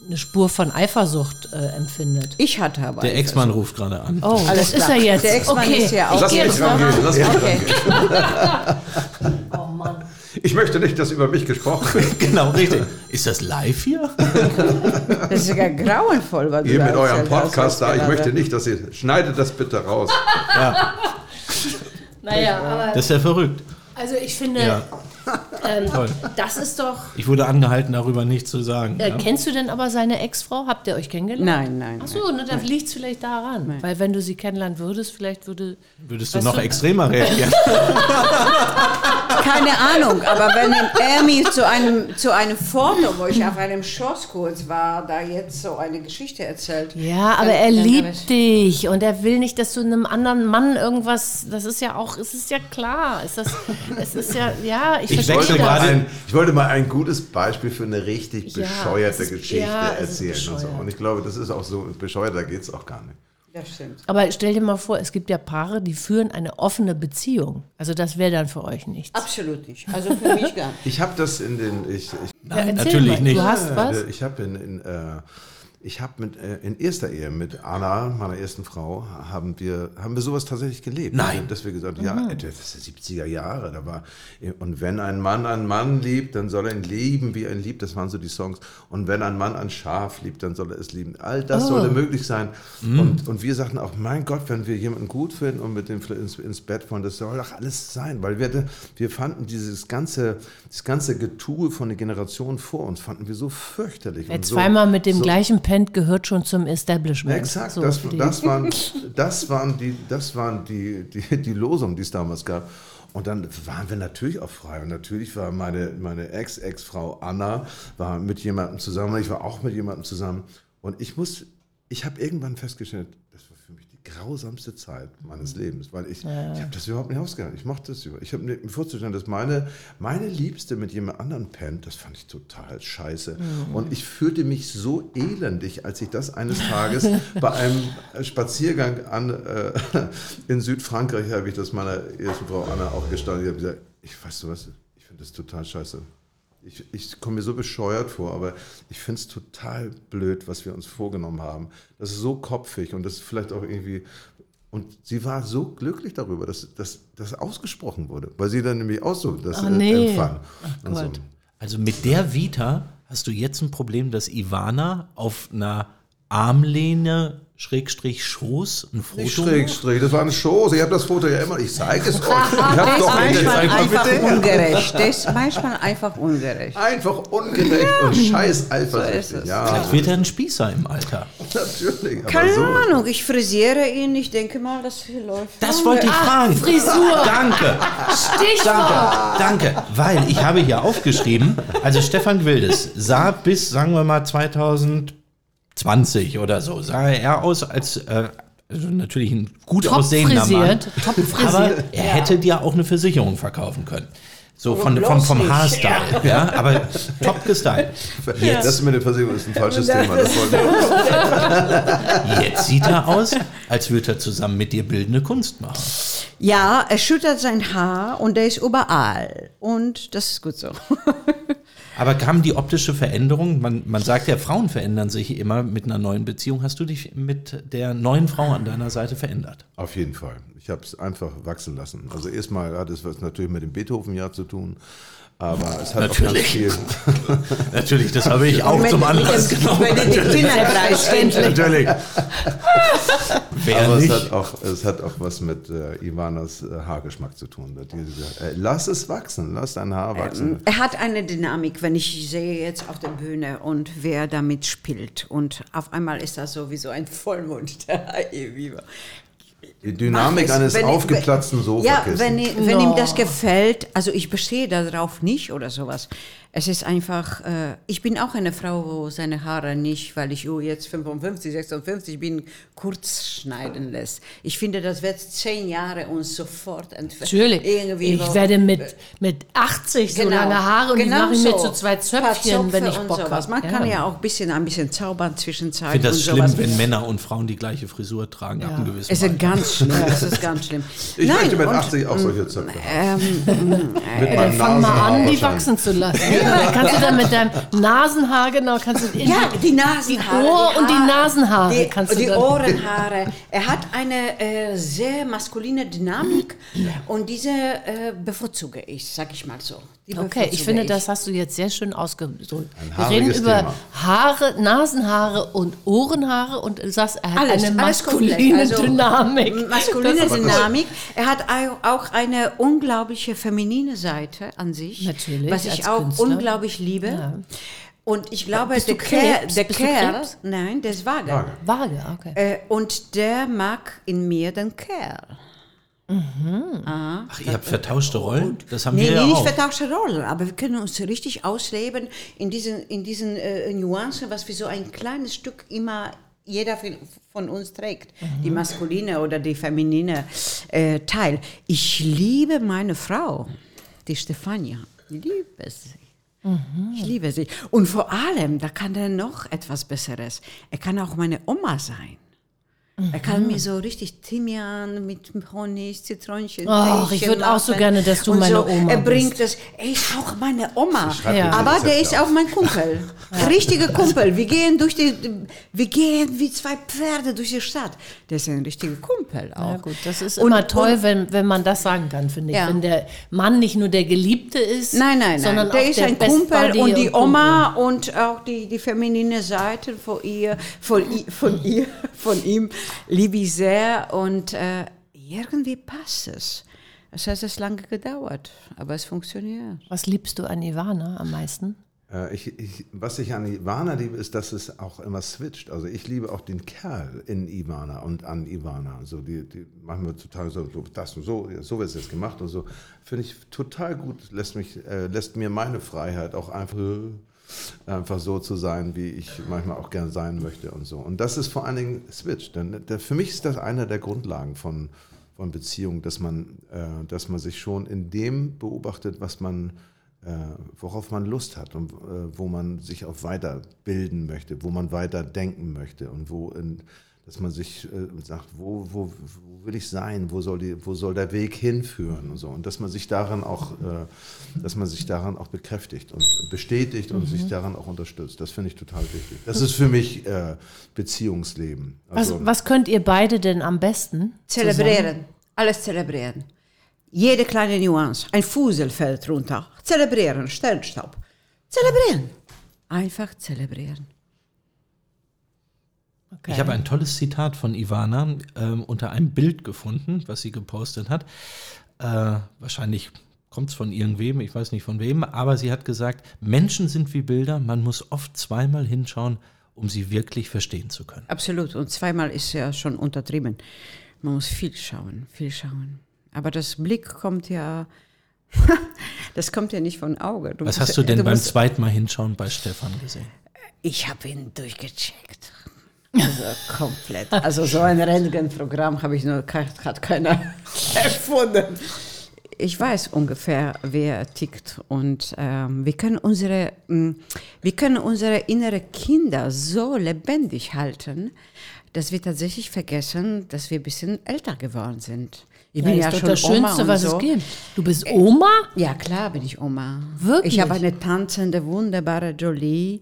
eine Spur von Eifersucht äh, empfindet. Ich hatte aber. Der Ex-Mann ruft gerade an. Oh, Alles das ist klar. er jetzt. Der Ex-Mann okay. ist ja auch- ich Lass mich rangehen, ran. lass mich Okay. (laughs) Oh Mann. Ich möchte nicht, dass über mich gesprochen wird. (laughs) Genau, richtig. Ist das live hier? Das ist ja grauenvoll, was Ihr mit eurem Podcast da, ich möchte nicht, dass ihr, schneidet das bitte raus. (laughs) Naja, aber Das ist ja verrückt. Also ich finde, Ja, ähm, toll. das ist doch. Ich wurde angehalten, darüber nichts zu sagen. Äh, ja. Kennst du denn aber seine Ex-Frau? Habt ihr euch kennengelernt? Nein, nein. Achso, ne, dann liegt es vielleicht daran. Weil wenn du sie kennenlernen würdest, vielleicht würde. Würdest du noch du- extremer reagieren? (laughs) Keine Ahnung, aber wenn er mich zu einem, zu einem Foto, wo ich auf einem Schosskurs war, da jetzt so eine Geschichte erzählt. Ja, aber dann- er liebt ich- dich und er will nicht, dass du einem anderen Mann irgendwas. Das ist ja auch, es ist ja klar. Ist das, es ist ja, ja, ich, Ich verstehe wechsle das. gerade- Ein, ich wollte mal ein gutes Beispiel für eine richtig Ja, bescheuerte es ist- Geschichte ja, erzählen. Und, so. und ich glaube, das ist auch so bescheuert, da geht es auch gar nicht. Das stimmt. Aber stell dir mal vor, es gibt ja Paare, die führen eine offene Beziehung. Also das wäre dann für euch nichts. Absolut nicht. Also für mich gar nicht. Ich habe das in den. Ich, ich, Ja, erzähl natürlich mal. nicht. Du hast was? Ich habe in, in, äh, ich habe mit äh, in erster Ehe mit Anna, meiner ersten Frau, haben wir haben wir sowas tatsächlich gelebt. Nein. dass wir gesagt, ja, das ist 70er Jahre, da war und wenn ein Mann einen Mann liebt, dann soll er ihn lieben, wie er ihn liebt. Das waren so die Songs. Und wenn ein Mann ein Schaf liebt, dann soll er es lieben. All das sollte möglich sein. Und, und wir sagten auch, mein Gott, wenn wir jemanden gut finden und mit dem ins, ins Bett wollen, das soll doch alles sein, weil wir wir fanden dieses ganze das ganze Getue von der Generation vor uns fanden wir so fürchterlich. Wer und so, zweimal mit dem so, gleichen pennt, gehört schon zum Establishment. Exakt, So, das, das, waren, (laughs) das waren die, das waren die, die, die Losungen, die es damals gab. Und dann waren wir natürlich auch frei. Und natürlich war meine, meine Ex-Ex-Frau Anna war mit jemandem zusammen. Ich war auch mit jemandem zusammen. Und ich muss, ich habe irgendwann festgestellt, grausamste Zeit meines Lebens, weil ich, ich habe das überhaupt nicht ausgehalten. Ich mochte das über. Ich habe mir vorzustellen, dass meine, meine Liebste mit jemand anderem pennt, das fand ich total scheiße. Und ich fühlte mich so elendig, als ich das eines Tages bei einem Spaziergang an, äh, in Südfrankreich habe ich das meiner ersten Frau Anna auch gestanden. Ich habe gesagt, ich weiß du was, ich finde das total scheiße. Ich, ich komme mir so bescheuert vor, aber ich finde es total blöd, was wir uns vorgenommen haben. Das ist so kopfig und das ist vielleicht auch irgendwie. Und sie war so glücklich darüber, dass das ausgesprochen wurde, weil sie dann nämlich auch so das Ach, äh, nee. empfand. Und so. Also mit der Vita hast du jetzt ein Problem, dass Ivana auf einer Armlehne Schrägstrich Schoß ein Foto Nicht schräg, schräg, das war eine Show. Ich habe das Foto ja immer, ich zeige es euch. Ich habe Das ist doch manchmal einfach, einfach bitte. ungerecht. Das ist manchmal einfach ungerecht. einfach ungerecht und scheiß So eifersüchtig. ist es. ja, Vielleicht wird er ein Spießer im Alter. natürlich. Aber Keine so. Ahnung, ich frisiere ihn. Ich denke mal, das läuft. Das wollte ich fragen. Frisur. Danke. Stichwort. Danke, danke. Weil ich habe hier aufgeschrieben, also Stefan Wildes sah bis, sagen wir mal, 2020 oder so, sah er aus als, äh, also natürlich ein gut Top aussehender Mann. frisiert, top (laughs) Aber frisiert. er hätte dir auch eine Versicherung verkaufen können. So von, bloß vom. Haarstyle, (laughs) ja. aber top gestylt. Das mit der Versicherung ist ein falsches Thema. (laughs) Jetzt sieht er aus, als würde er zusammen mit dir bildende Kunst machen. Ja, er schüttert sein Haar und der ist überall. Und das ist gut so. Aber kam die optische Veränderung? Man, man sagt ja, Frauen verändern sich immer mit einer neuen Beziehung. Hast du dich mit der neuen Frau an deiner Seite verändert? Auf jeden Fall. Ich habe es einfach wachsen lassen. Also erstmal hat es was natürlich mit dem Beethoven-Jahr zu tun, aber es hat auch ganz Natürlich. viel. (laughs) Natürlich, das habe ich auch Mit- zum Anlass genommen. (laughs) Natürlich. (laughs) Wer Aber es nicht? hat, auch, es hat auch was mit äh, Ivanas äh, Haargeschmack zu tun. Die hat gesagt, äh, lass es wachsen, lass dein Haar wachsen. Er hat eine Dynamik, wenn ich sehe jetzt auf der Bühne und wer damit spielt. Und auf einmal ist das sowieso ein Vollmond. (laughs) Die Dynamik es. eines aufgeplatzten Ja, Sofakissens. wenn, wenn No. ihm das gefällt, also ich bestehe darauf nicht oder sowas. Es ist einfach, äh, ich bin auch eine Frau, wo seine Haare nicht, weil ich oh, jetzt 55, 56 bin, kurz schneiden lässt. Ich finde, das wird zehn Jahre uns sofort entfernen. Natürlich. Irgendwie ich werde mit, mit 80 so Genau. lange Haare und Genau die mache ich mir so. zu zwei Paar Zöpfchen, wenn ich und Bock habe. Man kann ja auch ein bisschen, ein bisschen zaubern zwischenzeit Ich finde das und schlimm, sowas. wenn Männer und Frauen die gleiche Frisur tragen ab einem gewissen Es ist ganz (laughs) schlimm, es ist ganz schlimm. ich möchte mit und, 80 auch solche Zöpfe haben. ähm, (laughs) Mit meinem Fang mal an, die wachsen zu lassen. (laughs) (laughs) kannst du dann mit deinem Nasenhaar genau, kannst du in Ja, die, die Nasenhaare. Ohr- und die Haare, Nasenhaare Die, kannst du die dann- Ohrenhaare. Er hat eine äh, sehr maskuline Dynamik und diese äh, bevorzuge ich, sag ich mal so. Die Okay, ich finde, das hast du jetzt sehr schön ausgedrückt. Wir reden über Thema. Haare, Nasenhaare und Ohrenhaare und du sagst, er hat Alles, eine maskuline. Also, Dynamik. Maskuline Dynamik. Er hat au- auch eine unglaubliche feminine Seite an sich. Natürlich, Was ich auch Künstler. Unglaublich liebe. Und ich glaube, Bist du der Kerl, der Kerl nein, der ist vage. Vage. Vage, okay. Äh, und der mag in mir den Kerl. Ach, ihr habt vertauschte Rollen? Das haben Nee, wir ja nicht auch. vertauschte Rollen, aber wir können uns richtig ausleben in diesen, in diesen äh, Nuancen, was wir so ein kleines Stück immer jeder von- von uns trägt, die maskuline oder die feminine äh, Teil. Ich liebe meine Frau, die Stefania. Ich liebe sie. Ich liebe sie. Und vor allem, da kann er noch etwas Besseres. Er kann auch meine Oma sein. Er kann mir so richtig Thymian mit Honig, Zitronchen. Ach, ich Teechen würd auch so gerne, dass du und meine so. Oma Er bist. bringt das. Er ist auch meine Oma. Ja. Aber der ist auch mein Kumpel. (laughs) Richtiger Kumpel. Wir gehen durch die, wir gehen wie zwei Pferde durch die Stadt. Der ist ein richtiger Kumpel auch. Ja gut, das ist Und- immer toll, wenn, wenn man das sagen kann, finde ich. Ja. Wenn der Mann nicht nur der Geliebte ist, Nein, nein, sondern nein. Der auch ist der ein Best Kumpel und die Kumpel. Oma und auch die, die feminine Seite von ihr, von, von ihr, von ihm liebe ich sehr und äh, irgendwie passt es. Es hat es lange gedauert, aber es funktioniert. Was liebst du an Ivana am meisten? Äh, Ich, ich, was ich an Ivana liebe, ist, dass es auch immer switcht. Also ich liebe auch den Kerl in Ivana und an Ivana. So die, die machen wir total so, so das und so, so wird es jetzt gemacht und so. Finde ich total gut. Lässt mich, äh, lässt mir meine Freiheit auch einfach einfach so zu sein, wie ich manchmal auch gerne sein möchte und so. Und das ist vor allen Dingen Switch. Denn der, für mich ist das einer der Grundlagen von, von Beziehungen, dass man, äh, dass man sich schon in dem beobachtet, was man äh, worauf man Lust hat und äh, wo man sich auch weiterbilden möchte, wo man weiter denken möchte und wo, in, dass man sich äh, sagt, wo, wo, wo will ich sein, wo soll, die, wo soll der Weg hinführen und so. Und dass man sich daran auch, äh, dass man sich daran auch bekräftigt und bestätigt und sich daran auch unterstützt. Das finde ich total wichtig. Das ist für mich äh, Beziehungsleben. Was, Also, was könnt ihr beide denn am besten? Zelebrieren. Alles zelebrieren. Jede kleine Nuance. Ein Fusel fällt runter. Zelebrieren. Sternstaub. Zelebrieren. Einfach zelebrieren. Okay. Ich habe ein tolles Zitat von Ivana ähm, unter einem Bild gefunden, was sie gepostet hat. Äh, wahrscheinlich kommt es von irgendwem, ich weiß nicht von wem, aber sie hat gesagt, Menschen sind wie Bilder, man muss oft zweimal hinschauen, um sie wirklich verstehen zu können. Absolut. Und zweimal ist ja schon untertrieben. Man muss viel schauen, viel schauen. Aber das Blick kommt ja, (laughs) das kommt ja nicht von Auge. Du Was musst- hast du denn beim musst- zweiten Mal hinschauen bei Stefan gesehen? Ich habe ihn durchgecheckt. Also komplett. Also so ein Röntgenprogramm habe ich nur hat keiner (laughs) erfunden. Ich weiß ungefähr, wer tickt und ähm, wir können unsere mh, wir können unsere innere Kinder so lebendig halten, dass wir tatsächlich vergessen, dass wir ein bisschen älter geworden sind. Ich ja, ist doch das Oma Schönste, was so. es gibt. Du bist Oma? Ja, klar bin ich Oma. Wirklich? Ich habe eine tanzende, wunderbare Jolie.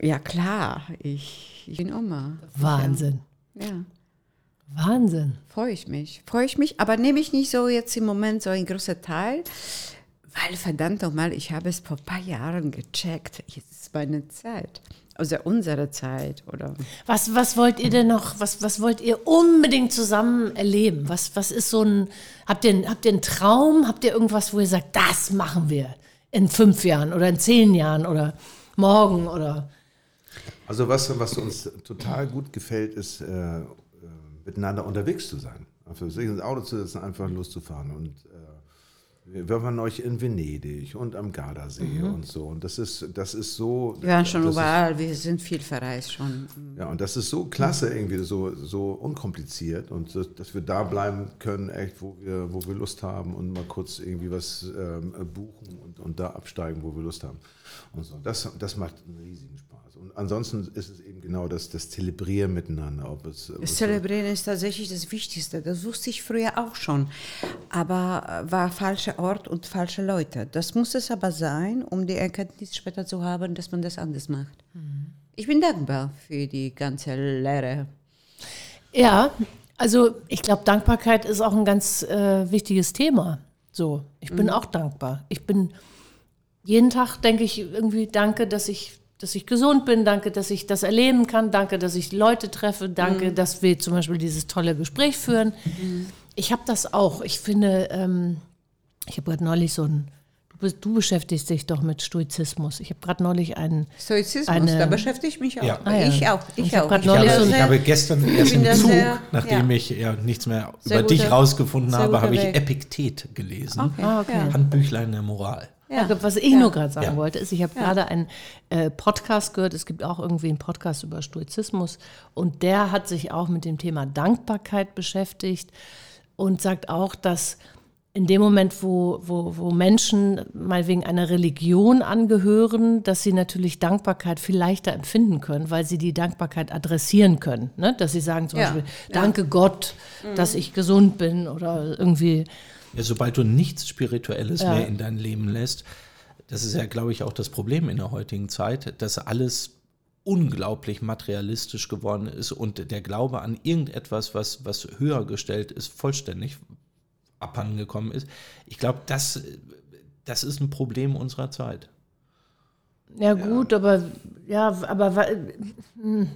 Ja, klar, ich, ich bin Oma. Wahnsinn. Ja, Wahnsinn. freue ich mich. Freue ich mich, aber nehme ich nicht so jetzt im Moment so ein großer Teil, weil verdammt nochmal, ich habe es vor ein paar Jahren gecheckt. Jetzt ist meine Zeit. Also unsere Zeit, oder? Was, was wollt ihr denn noch, was, was wollt ihr unbedingt zusammen erleben? Was, was ist so ein, habt ihr, habt ihr einen Traum? Habt ihr irgendwas, wo ihr sagt, das machen wir in fünf Jahren oder in zehn Jahren oder morgen oder? Also was, was uns total gut gefällt, ist äh, äh, miteinander unterwegs zu sein. Einfach sich ins Auto zu setzen, einfach loszufahren. Und äh, wir waren neulich in Venedig und am Gardasee und so. Und das ist, das ist so. Wir waren schon überall, wir sind viel verreist schon. Ist, ja, und das ist so klasse irgendwie, so, so unkompliziert. Und das, dass wir da bleiben können, echt, wo wir, wo wir Lust haben und mal kurz irgendwie was ähm, buchen und, und da absteigen, wo wir Lust haben. Und so. Das, das macht einen riesigen Spaß. Und ansonsten ist es eben genau das, das Zelebrieren miteinander. Ob es, ob Das Zelebrieren ist tatsächlich das Wichtigste. Das wusste ich früher auch schon. Aber äh, war falscher Ort und falsche Leute. Das muss es aber sein, um die Erkenntnis später zu haben, dass man das anders macht. Ich bin dankbar für die ganze Lehre. Ja, also ich glaube, Dankbarkeit ist auch ein ganz äh, wichtiges Thema. So, ich bin auch dankbar. Ich bin jeden Tag denke ich irgendwie danke, dass ich dass ich gesund bin, danke, dass ich das erleben kann, danke, dass ich Leute treffe, danke, dass wir zum Beispiel dieses tolle Gespräch führen. Ich habe das auch. Ich finde, ähm, ich habe gerade neulich so ein, du, beschäftigst dich doch mit Stoizismus. Ich habe gerade neulich einen, Stoizismus, Eine- da beschäftige ich mich auch. Ja. Ah, ja. Ich auch. Ich, Ich hab auch. grad Ich bin so Ich habe gestern erst im Zug, sehr- nachdem ja. ich ja nichts mehr Sehr über dich guter- rausgefunden habe, habe ich. Epiktet gelesen. Okay. Ah, okay. Ja. Handbüchlein der Moral. Ja. Was ich nur gerade sagen Ja. wollte, ist, ich habe gerade einen äh, Podcast gehört. Es gibt auch irgendwie einen Podcast über Stoizismus und der hat sich auch mit dem Thema Dankbarkeit beschäftigt und sagt auch, dass in dem Moment, wo, wo, wo Menschen mal wegen einer Religion angehören, dass sie natürlich Dankbarkeit viel leichter empfinden können, weil sie die Dankbarkeit adressieren können. Ne? Dass sie sagen zum Ja, Beispiel, ja. danke Gott, dass ich gesund bin oder irgendwie. Ja, sobald du nichts Spirituelles Ja. mehr in dein Leben lässt, das ist ja, glaube ich, auch das Problem in der heutigen Zeit, dass alles unglaublich materialistisch geworden ist und der Glaube an irgendetwas, was, was höher gestellt ist, vollständig abhandengekommen ist. Ich glaube, das, das ist ein Problem unserer Zeit. Ja, gut, aber ja, aber hm.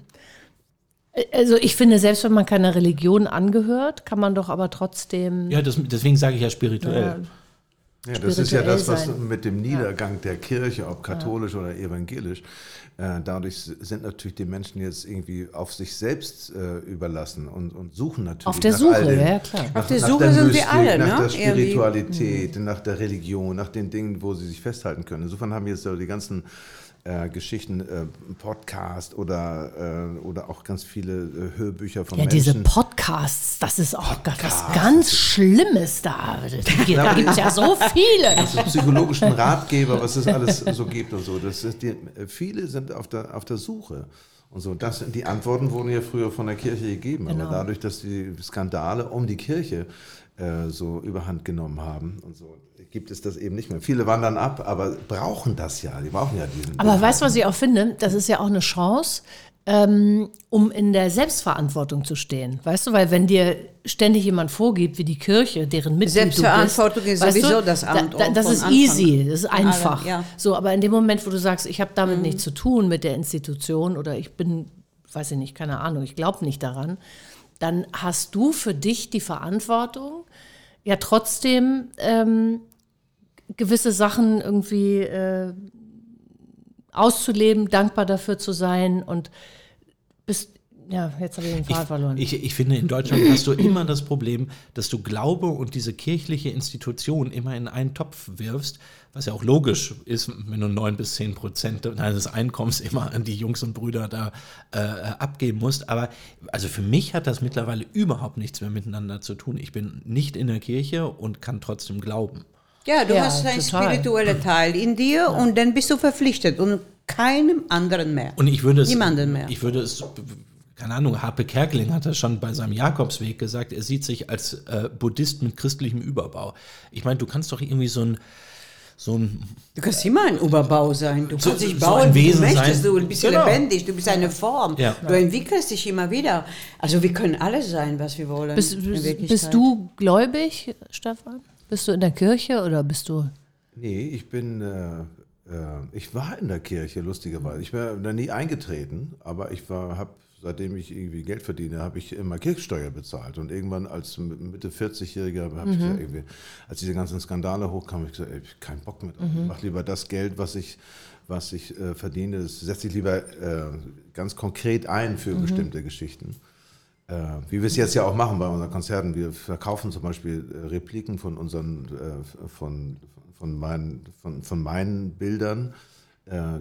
Also ich finde, selbst wenn man keiner Religion angehört, kann man doch aber trotzdem. Ja, das, deswegen sage ich ja spirituell. Ja, das ist ja spirituell das, was sein. mit dem Niedergang der Kirche, ob katholisch oder evangelisch, äh, dadurch sind natürlich die Menschen jetzt irgendwie auf sich selbst äh, überlassen und, und suchen natürlich Auf der nach Suche, all den- ja, klar. Nach, Auf der nach Suche der sind wir Mystik, alle, nach ne? der. Spiritualität, nach der Religion, nach den Dingen, wo sie sich festhalten können. Insofern haben jetzt so die ganzen äh, Geschichten, äh, Podcast oder, äh, oder auch ganz viele äh, Hörbücher von Ja, Menschen. diese Podcasts, das ist auch ga- was ganz Schlimmes (laughs) da. Da gibt es ja so viele. also psychologischen Ratgeber, was es alles so gibt und so. Das ist die, viele sind auf der, auf der Suche. Und so, das, die Antworten wurden ja früher von der Kirche gegeben. Genau. Aber dadurch, dass die Skandale um die Kirche äh, so überhand genommen haben und so, gibt es das eben nicht mehr. Viele wandern ab, aber brauchen das ja. Die brauchen ja diesen. Aber weißt du, was ich auch finde? Das ist ja auch eine Chance, ähm, um in der Selbstverantwortung zu stehen. Weißt du, weil wenn dir ständig jemand vorgibt, wie die Kirche, deren Mitglied du bist, Selbstverantwortung ist weißt sowieso das A und O da, Das ist Anfang. easy, das ist einfach. ja. So, aber in dem Moment, wo du sagst, ich habe damit nichts zu tun mit der Institution oder ich bin, weiß ich nicht, keine Ahnung, ich glaube nicht daran, dann hast du für dich die Verantwortung, ja trotzdem ähm, gewisse Sachen irgendwie äh, auszuleben, dankbar dafür zu sein und bist, ja, jetzt habe ich den Faden verloren. Ich, ich finde, in Deutschland (laughs) hast du immer das Problem, dass du Glaube und diese kirchliche Institution immer in einen Topf wirfst, was ja auch logisch ist, wenn du neun bis zehn Prozent deines Einkommens immer an die Jungs und Brüder da äh, abgeben musst. Aber also für mich hat das mittlerweile überhaupt nichts mehr miteinander zu tun. Ich bin nicht in der Kirche und kann trotzdem glauben. Ja, du Ja, hast einen spirituellen Teil in dir und dann bist du verpflichtet und keinem anderen mehr. Und ich würde es, Niemanden mehr. ich würde es, keine Ahnung, Harpe Kerkeling hat das schon bei seinem Jakobsweg gesagt, er sieht sich als äh, Buddhist mit christlichem Überbau. Ich meine, du kannst doch irgendwie so ein, so ein, Du kannst immer ein Überbau sein. Du So- kannst dich so bauen, ein wie du Wesen möchtest. sein. Du bist Genau. lebendig, du bist eine Form. Ja. Du entwickelst dich immer wieder. Also wir können alles sein, was wir wollen. bist, bist, bist du gläubig, Stefan? Bist du in der Kirche oder bist du? Nee, ich bin, äh, äh, ich war in der Kirche, lustigerweise. Ich war da nie eingetreten, aber ich war, habe, seitdem ich irgendwie Geld verdiene, habe ich immer Kirchensteuer bezahlt. Und irgendwann als Mitte 40-Jähriger habe ich gesagt, irgendwie, als diese ganzen Skandale hochkamen, habe ich gesagt, ey, ich keinen Bock mehr. drauf. Ich mache lieber das Geld, was ich, was ich äh, verdiene, das setze ich lieber äh, ganz konkret ein für bestimmte Geschichten. Äh, wie wir es jetzt ja auch machen bei unseren Konzerten. Wir verkaufen zum Beispiel äh, Repliken von unseren, äh, von, von, meinen, von, von meinen Bildern.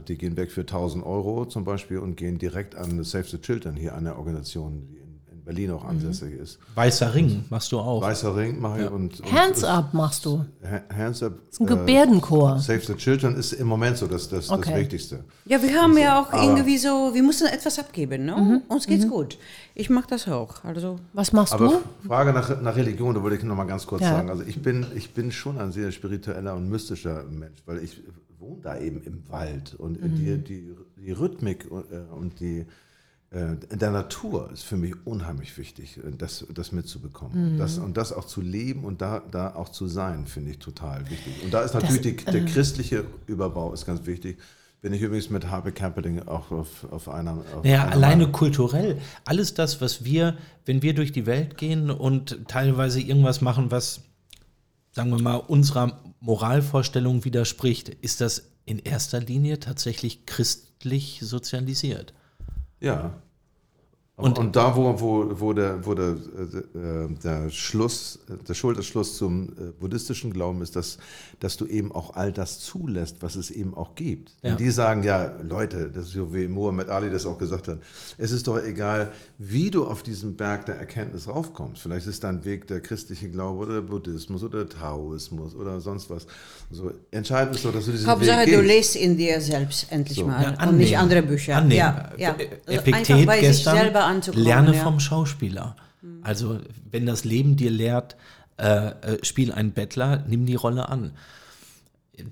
Die gehen weg für 1000 Euro zum Beispiel und gehen direkt an Save the Children, hier eine Organisation, die Berlin auch ansässig ist. Weißer Ring machst du auch. Weißer Ring mache ich und, und Hands up machst du. Ha- Hands up. Das ist ein Gebärdenchor. Save the Children ist im Moment so das, das, Okay. das Wichtigste. Ja, wir haben ja auch irgendwie so, wir müssen etwas abgeben, ne? Uns geht's gut. Ich mache das auch. Also Was machst Aber du? Frage nach, nach Religion, da wollte ich noch mal ganz kurz Ja. sagen. Also ich bin, ich bin schon ein sehr spiritueller und mystischer Mensch, weil ich wohne da eben im Wald und die, die, die Rhythmik und, äh, und die äh, der Natur ist für mich unheimlich wichtig, äh, das, das mitzubekommen. Das, und das auch zu leben und da, da auch zu sein, finde ich total wichtig. Und da ist natürlich die, der christliche Überbau ist ganz wichtig. Bin ich übrigens mit Harvey Camperling auch auf, auf einer. Auf Naja, einer alleine kulturell. Alles das, was wir, wenn wir durch die Welt gehen und teilweise irgendwas machen, was, sagen wir mal, unserer Moralvorstellung widerspricht, ist das in erster Linie tatsächlich christlich sozialisiert. Ja. Und- Und, und da, wo, wo, wo, der, wo der, äh, der Schluss, der Schulterschluss zum äh, buddhistischen Glauben ist, dass, dass du eben auch all das zulässt, was es eben auch gibt. Ja. Denn die sagen ja, Leute, das ist so wie Muhammad Ali das auch gesagt hat, es ist doch egal, wie du auf diesen Berg der Erkenntnis raufkommst. Vielleicht ist dein Weg der christliche Glaube oder der Buddhismus oder der Taoismus oder sonst was. So, entscheidend ist doch, dass du diesen Hauptsache, Weg du gehst. lest in dir selbst endlich So. mal Ja, und nicht andere Bücher. Annehmen. Ja, ja. Also Epiktet einfach bei sich gestern, anzukommen. lerne ja. vom Schauspieler. Also, wenn das Leben dir lehrt, äh, äh, spiel einen Bettler, nimm die Rolle an.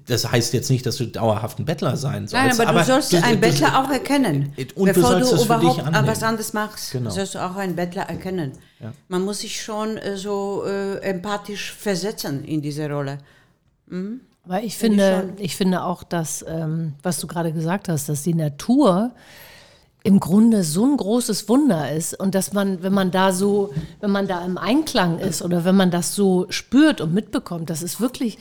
Das heißt jetzt nicht, dass du dauerhaft ein Bettler sein sollst. Nein, aber, du sollst einen Bettler auch erkennen. Und du Bevor sollst du dich überhaupt was anderes machst, Genau. sollst du auch einen Bettler erkennen. Man muss sich schon äh, so äh, empathisch versetzen in diese Rolle. Weil ich finde, ich finde auch, dass, ähm, was du gerade gesagt hast, dass die Natur im Grunde so ein großes Wunder ist und dass man, wenn man da so, wenn man da im Einklang ist oder wenn man das so spürt und mitbekommt, das ist wirklich,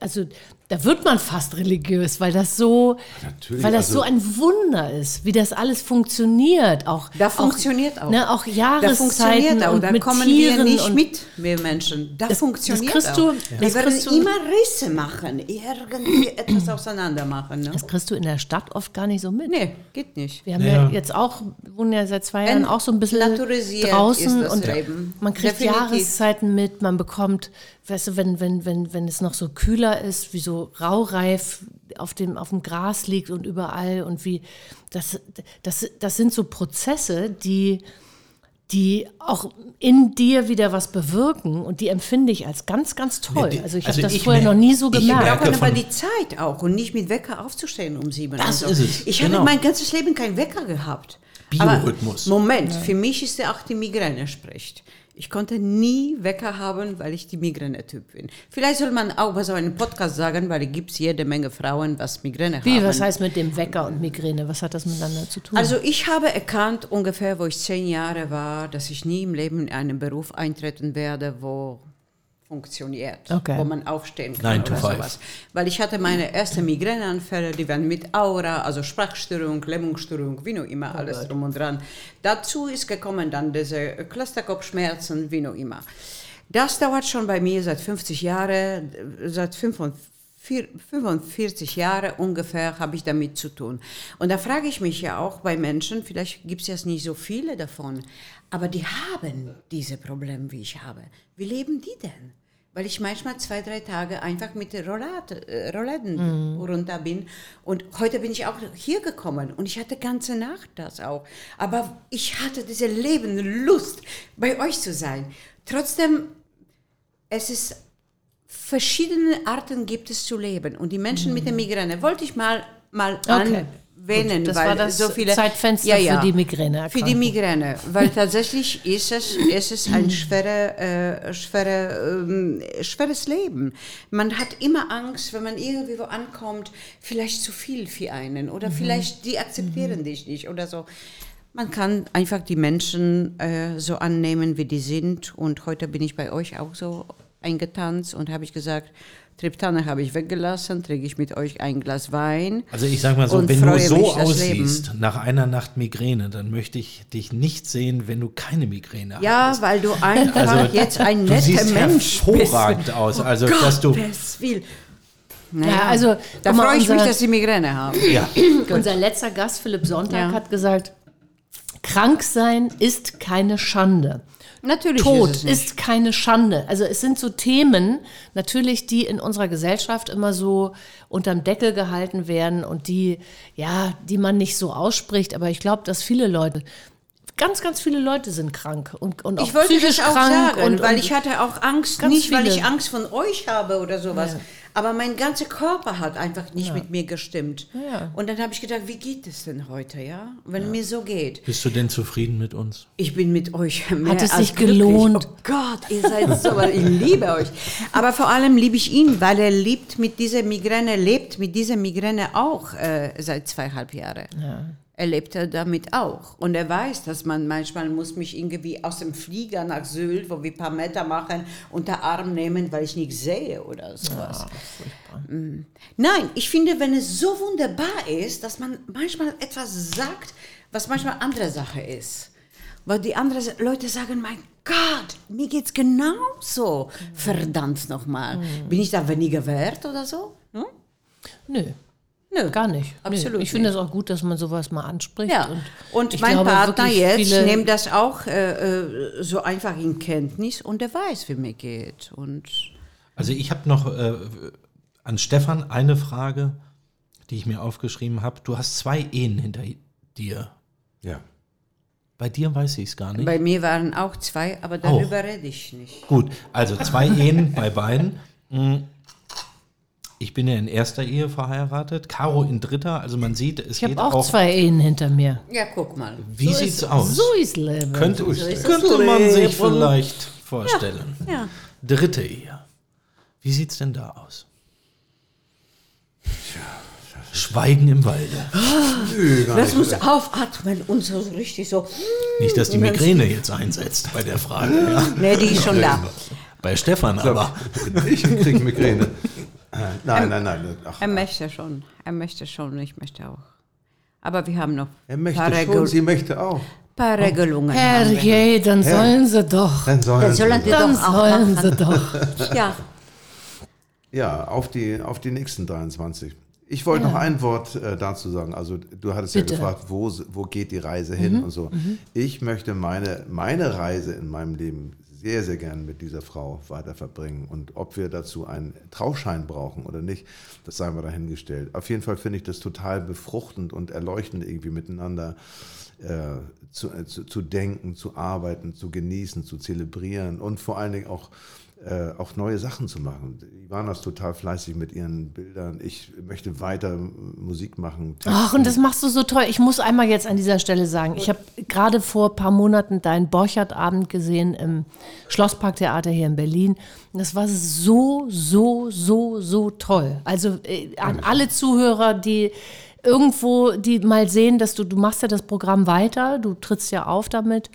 also da wird man fast religiös, weil das so, Natürlich, weil das also- so ein Wunder ist, wie das alles funktioniert. Auch, Da funktioniert auch. Ne, auch Da Jahreszeiten funktioniert auch. und Da mit kommen Tieren wir nicht und mit, wir Menschen. Da Das- funktioniert das kriegst du- auch. das Wir werden kriegst du- immer Risse machen, irgendwie etwas auseinander machen. Ne? das kriegst du in der Stadt oft gar nicht so mit. Nee, geht nicht. Wir haben ja. Ja. jetzt auch, wohnen ja seit zwei Jahren auch so ein bisschen naturisiert draußen ist das und Leben. man kriegt Definitiv. Jahreszeiten mit, man bekommt, weißt du, wenn, wenn, wenn, wenn es noch so kühler ist, wie so raureif auf dem, auf dem Gras liegt und überall und wie, das, das, das sind so Prozesse, die, die auch in dir wieder was bewirken und die empfinde ich als ganz, ganz toll. die- Also ich also habe das ich vorher noch nie so ich Wir gemerkt. merke- brauchen aber die Zeit auch und nicht mit Wecker aufzustehen um sieben. Das so. ist es, Ich habe genau. mein ganzes Leben keinen Wecker gehabt. Biorhythmus. Aber Moment, für mich ist ja auch die Migräne spricht. Ich konnte nie Wecker haben, weil ich die Migräne-Typ bin. Vielleicht soll man auch bei so einem Podcast sagen, weil es gibt jede Menge Frauen, was Migräne Wie, haben. was heißt mit dem Wecker und Migräne? Was hat das miteinander zu tun? Also ich habe erkannt, ungefähr, wo ich zehn Jahre war, dass ich nie im Leben in einen Beruf eintreten werde, wo funktioniert, Okay. wo man aufstehen kann Nine to oder five. sowas. Weil ich hatte meine ersten Migräneanfälle, die waren mit Aura, also Sprachstörung, Lähmungsstörung, wie noch immer, alles drum und dran. Dazu ist gekommen dann diese Clusterkopfschmerzen, wie noch immer. Das dauert schon bei mir seit 50 Jahren, seit 45 45 Jahre ungefähr habe ich damit zu tun. Und da frage ich mich ja auch bei Menschen, vielleicht gibt es jetzt nicht so viele davon, aber die haben diese Probleme, wie ich habe. Wie leben die denn? Weil ich manchmal zwei, drei Tage einfach mit Rollade, äh, Rolladen runter bin. Und heute bin ich auch hier gekommen und ich hatte ganze Nacht das auch. Aber ich hatte diese lebende Lust, bei euch zu sein. Trotzdem, es ist verschiedene Arten gibt es zu leben. Und die Menschen mit der Migräne wollte ich mal, mal Okay. anwählen, Gut, das weil war das so viele Zeitfenster für die Migräneerkrankung. Für die Migräne, weil tatsächlich (laughs) ist es, ist es ein schwere, äh, schwere, ähm, schweres Leben. Man hat immer Angst, wenn man irgendwo ankommt, vielleicht zu viel für einen Mhm. oder vielleicht die akzeptieren dich nicht oder so. Man kann einfach die Menschen äh, so annehmen, wie die sind. Und heute bin ich bei euch auch so eingetanzt und habe ich gesagt, Triptane habe ich weggelassen, trinke ich mit euch ein Glas Wein. Also ich sag mal so, wenn du so aussiehst nach einer Nacht Migräne, dann möchte ich dich nicht sehen, wenn du keine Migräne Ja, hast. weil du einfach Also, jetzt ein du netter siehst Mensch hervorragend bist. aus. Also, dass du- Willen. Ja, also, da freue ich mich, unser- dass sie Migräne haben. ja, (clears throat) Unser letzter Gast, Philipp Sonntag, Ja. hat gesagt, krank sein ist keine Schande. Natürlich Tod ist ist, keine Schande. Also es sind so Themen, natürlich, die in unserer Gesellschaft immer so unterm Deckel gehalten werden und die, ja, die man nicht so ausspricht. Aber ich glaube, dass viele Leute, ganz, ganz viele Leute sind krank und, und auch Ich wollte psychisch das auch krank. sagen, und, weil und, ich hatte auch Angst, nicht weil viele. ich Angst von euch habe oder sowas, Ja. Aber mein ganzer Körper hat einfach nicht mit mir gestimmt. Ja. Und dann habe ich gedacht, wie geht es denn heute, ja? Wenn mir so geht. Bist du denn zufrieden mit uns? Ich bin mit euch mehr Hat es sich glücklich. gelohnt? Oh Gott, ihr seid so, (laughs) ich liebe euch. Aber vor allem liebe ich ihn, weil er lebt mit dieser Migräne, lebt mit dieser Migräne auch äh, seit zweieinhalb Jahren. Er lebt ja damit auch. Und er weiß, dass man manchmal muss mich irgendwie aus dem Flieger nach Sylt, wo wir ein paar Meter machen, unter Arm nehmen, weil ich nicht sehe oder sowas. Mm. Nein, ich finde, wenn es so wunderbar ist, dass man manchmal etwas sagt, was manchmal andere Sache ist. Weil die anderen Leute sagen, mein Gott, mir geht's genauso. Verdammt nochmal. Bin ich da weniger wert oder so? Hm? nö, Nö. gar nicht. Absolut Nö. Ich finde es auch gut, dass man sowas mal anspricht. Ja, Und, und, mein glaube Partner jetzt nimmt das auch äh, äh, so einfach in Kenntnis und er weiß, wie mir geht. Und Also ich habe noch äh, an Stefan eine Frage, die ich mir aufgeschrieben habe. Du hast zwei Ehen hinter dir. Ja. Bei dir weiß ich es gar nicht. bei mir waren auch zwei, aber darüber rede ich nicht. Gut, also zwei Ehen bei beiden. Ich bin ja in erster Ehe verheiratet, Caro in dritter. Also man sieht, es Ich habe geht auch, auch. zwei Ehen hinter mir. Ja, guck mal. Wie sieht's aus? So ist Leben. könnte ist könnte man sich vielleicht vorstellen. Ja. Dritte Ehe. Wie sieht's denn da aus? Schweigen im Walde. Nö, Das muss aufatmen und so richtig so. Nicht, dass die Migräne jetzt einsetzt bei der Frage. Ja. Nee, die ist schon da. (laughs) Bei Stefan aber. Ich krieg Migräne. Nein, nein, nein. Ach, Er möchte schon. Er möchte schon und ich möchte auch. Aber wir haben noch er ein möchte paar, schon, Regel sie möchte auch. paar Regelungen. haben wir. Herrje, dann sollen sie doch. Dann sollen, Dann sollen sie. Dann doch sollen sie doch. (laughs) Ja, Ja, auf die, auf die nächsten 23. Ich wollte noch ein Wort äh, dazu sagen. Also du hattest Bitte. ja gefragt, wo, wo geht die Reise hin und so. Ich möchte meine, meine Reise in meinem Leben sehr, sehr gern mit dieser Frau weiter verbringen. Und ob wir dazu einen Trauschein brauchen oder nicht, das sei mal dahingestellt. Auf jeden Fall finde ich das total befruchtend und erleuchtend irgendwie miteinander äh, zu, äh, zu, zu denken, zu arbeiten, zu genießen, zu zelebrieren und vor allen Dingen auch, äh, auch neue Sachen zu machen. Ivana ist total fleißig mit ihren Bildern. Ich möchte weiter Musik machen. Ach, und das machst du so toll. Ich muss einmal jetzt an dieser Stelle sagen, ich habe gerade vor ein paar Monaten deinen Borchardt-Abend gesehen im Schlossparktheater hier in Berlin. Und das war so, so, so, so toll. Also äh, an alle Zuhörer, die irgendwo, die mal sehen, dass du, du machst ja das Programm weiter, du trittst ja auf damit.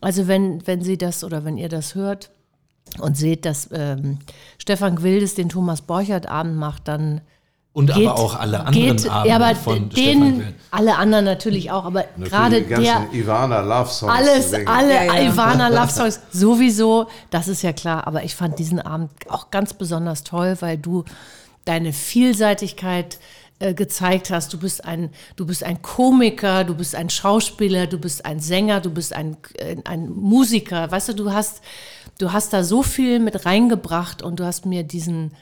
Also wenn, wenn sie das oder wenn ihr das hört und seht, dass ähm, Stefan Gwildes den Thomas Borchardt-Abend macht, dann Und geht- aber auch alle anderen geht, Abende ja, aber von Stefan den, alle anderen natürlich auch, aber Natürlich gerade die ganzen der, Ivana Love Songs. alles, alle Ja, ja. Ivana Love Songs (laughs) sowieso, das ist ja klar, aber ich fand diesen Abend auch ganz besonders toll, weil du deine Vielseitigkeit äh, gezeigt hast. Du bist ein, du bist ein Komiker, du bist ein Schauspieler, du bist ein Sänger, du bist ein, äh, ein Musiker. Weißt du, du hast, du hast da so viel mit reingebracht und du hast mir diesen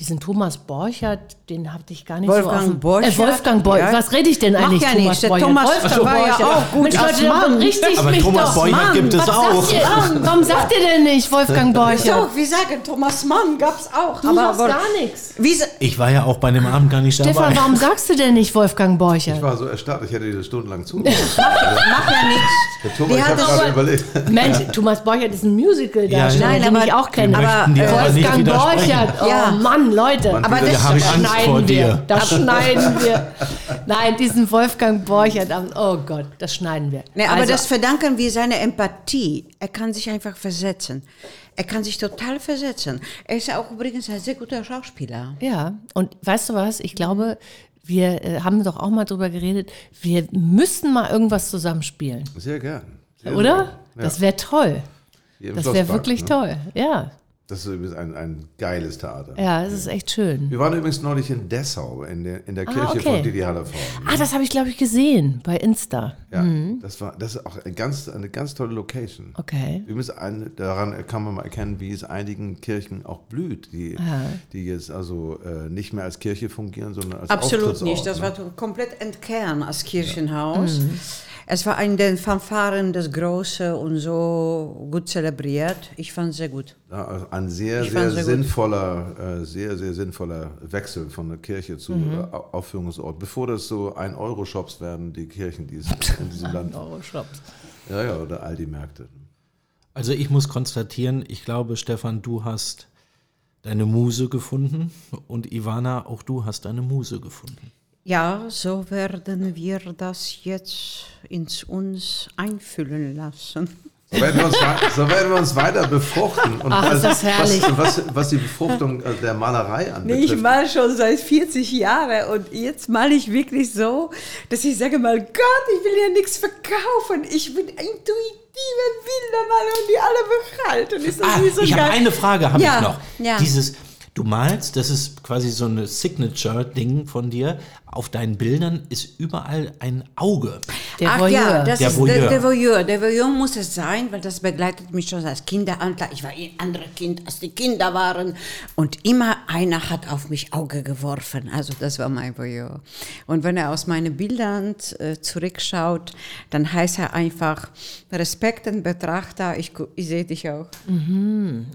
diesen Thomas Borchert, den hatte ich gar nicht Wolfgang so auf dem- Borchert? Äh, Wolfgang Borchert. Ja. Was rede ich denn eigentlich, ja Thomas nichts. Der Borchert? Thomas Wolfgang war ja Borchert. auch gut Mensch, Leute, Mann. richtig Aber mich Thomas doch. Borchert Mann, gibt es was auch. Sagt ihr, warum, warum sagt ihr denn nicht Wolfgang Borchert? Doch, wir sagen Thomas Mann gab's auch. Du aber gar nichts. Wie, Ich war ja auch bei dem Abend gar nicht Stefan, dabei. warum sagst du denn nicht Wolfgang Ich Borchert? war so erstarrt, ich hätte dir das stundenlang (laughs) zugehört. macht ja nichts. Der Thomas, Die ich hat habe das- gerade überlegt. (laughs) Mensch, Thomas Borchert ist ein Musical-Darsteller, Ja, ja. den ich auch kenne. Aber nicht Wolfgang. Borchert, oh Ja. Mann, Leute. Man Aber das schneiden vor wir. dir. Das schneiden wir. Nein, diesen Wolfgang Borchert, oh Gott, das schneiden wir. Nee, aber Also, das verdanken wir seiner Empathie. Er kann sich einfach versetzen. Er kann sich total versetzen. Er ist ja auch übrigens ein sehr guter Schauspieler. Ja, und weißt du was? Ich glaube, wir äh, haben doch auch mal drüber geredet, wir müssen mal irgendwas zusammenspielen, Sehr gern. Sehr, oder? sehr gern. Das wäre toll. Das wäre wirklich ne? toll. Ja. Das ist übrigens ein, ein geiles Theater. Ja, es ist echt schön. Wir waren übrigens neulich in Dessau, in der, in der Kirche okay. von Didi Hallervorden. Ah, das habe ich, glaube ich, gesehen bei Insta. Ja, das war das ist auch eine ganz, eine ganz tolle Location. Okay. Übrigens, ein, daran kann man mal erkennen, wie es einigen Kirchen auch blüht, die, die jetzt also äh, nicht mehr als Kirche fungieren, sondern als Absolut nicht. Das Auftrittsort, war komplett entkernt als Kirchenhaus. Es war in den Fanfaren das Große und so gut zelebriert. Ich fand es sehr gut. Ja, also ein sehr, sehr sehr sinnvoller, äh, sehr, sehr sinnvoller Wechsel von der Kirche zu Mhm. äh, Au- Aufführungsort. Bevor das so ein Euro-Shops werden, die Kirchen, die (laughs) in diesem Land. Euro-Shops. Ja, ja, oder Aldi-Märkte. Also ich muss konstatieren, ich glaube, Stefan, du hast deine Muse gefunden und Ivana, auch du hast deine Muse gefunden. Ja, so werden wir das jetzt ins uns einfüllen lassen. So werden wir uns, so werden wir uns weiter befruchten. Und Ach, ist das herrlich. Was, was, was die Befruchtung äh, der Malerei anbetrifft. ich mal schon seit 40 Jahren und jetzt male ich wirklich so, dass ich sage mal, Gott, ich will ja nichts verkaufen. Ich bin intuitive Bildermaler und die alle behalten. Ist das Ah, nicht so ich habe eine Frage, habe Ja, ich noch. ja. Dieses, du malst, das ist quasi so eine Signature-Ding von dir. Auf deinen Bildern ist überall ein Auge. Der Ach Voyeur. ja, das Der ist Voyeur. Der, der Voyeur. Der Voyeur muss es sein, weil das begleitet mich schon als Kindesalter. Ich war ein anderes Kind, als die Kinder waren. Und immer einer hat auf mich Auge geworfen. Also das war mein Voyeur. Und wenn er aus meinen Bildern äh, zurückschaut, dann heißt er einfach Respekt und Betrachter. Ich, ich sehe dich auch.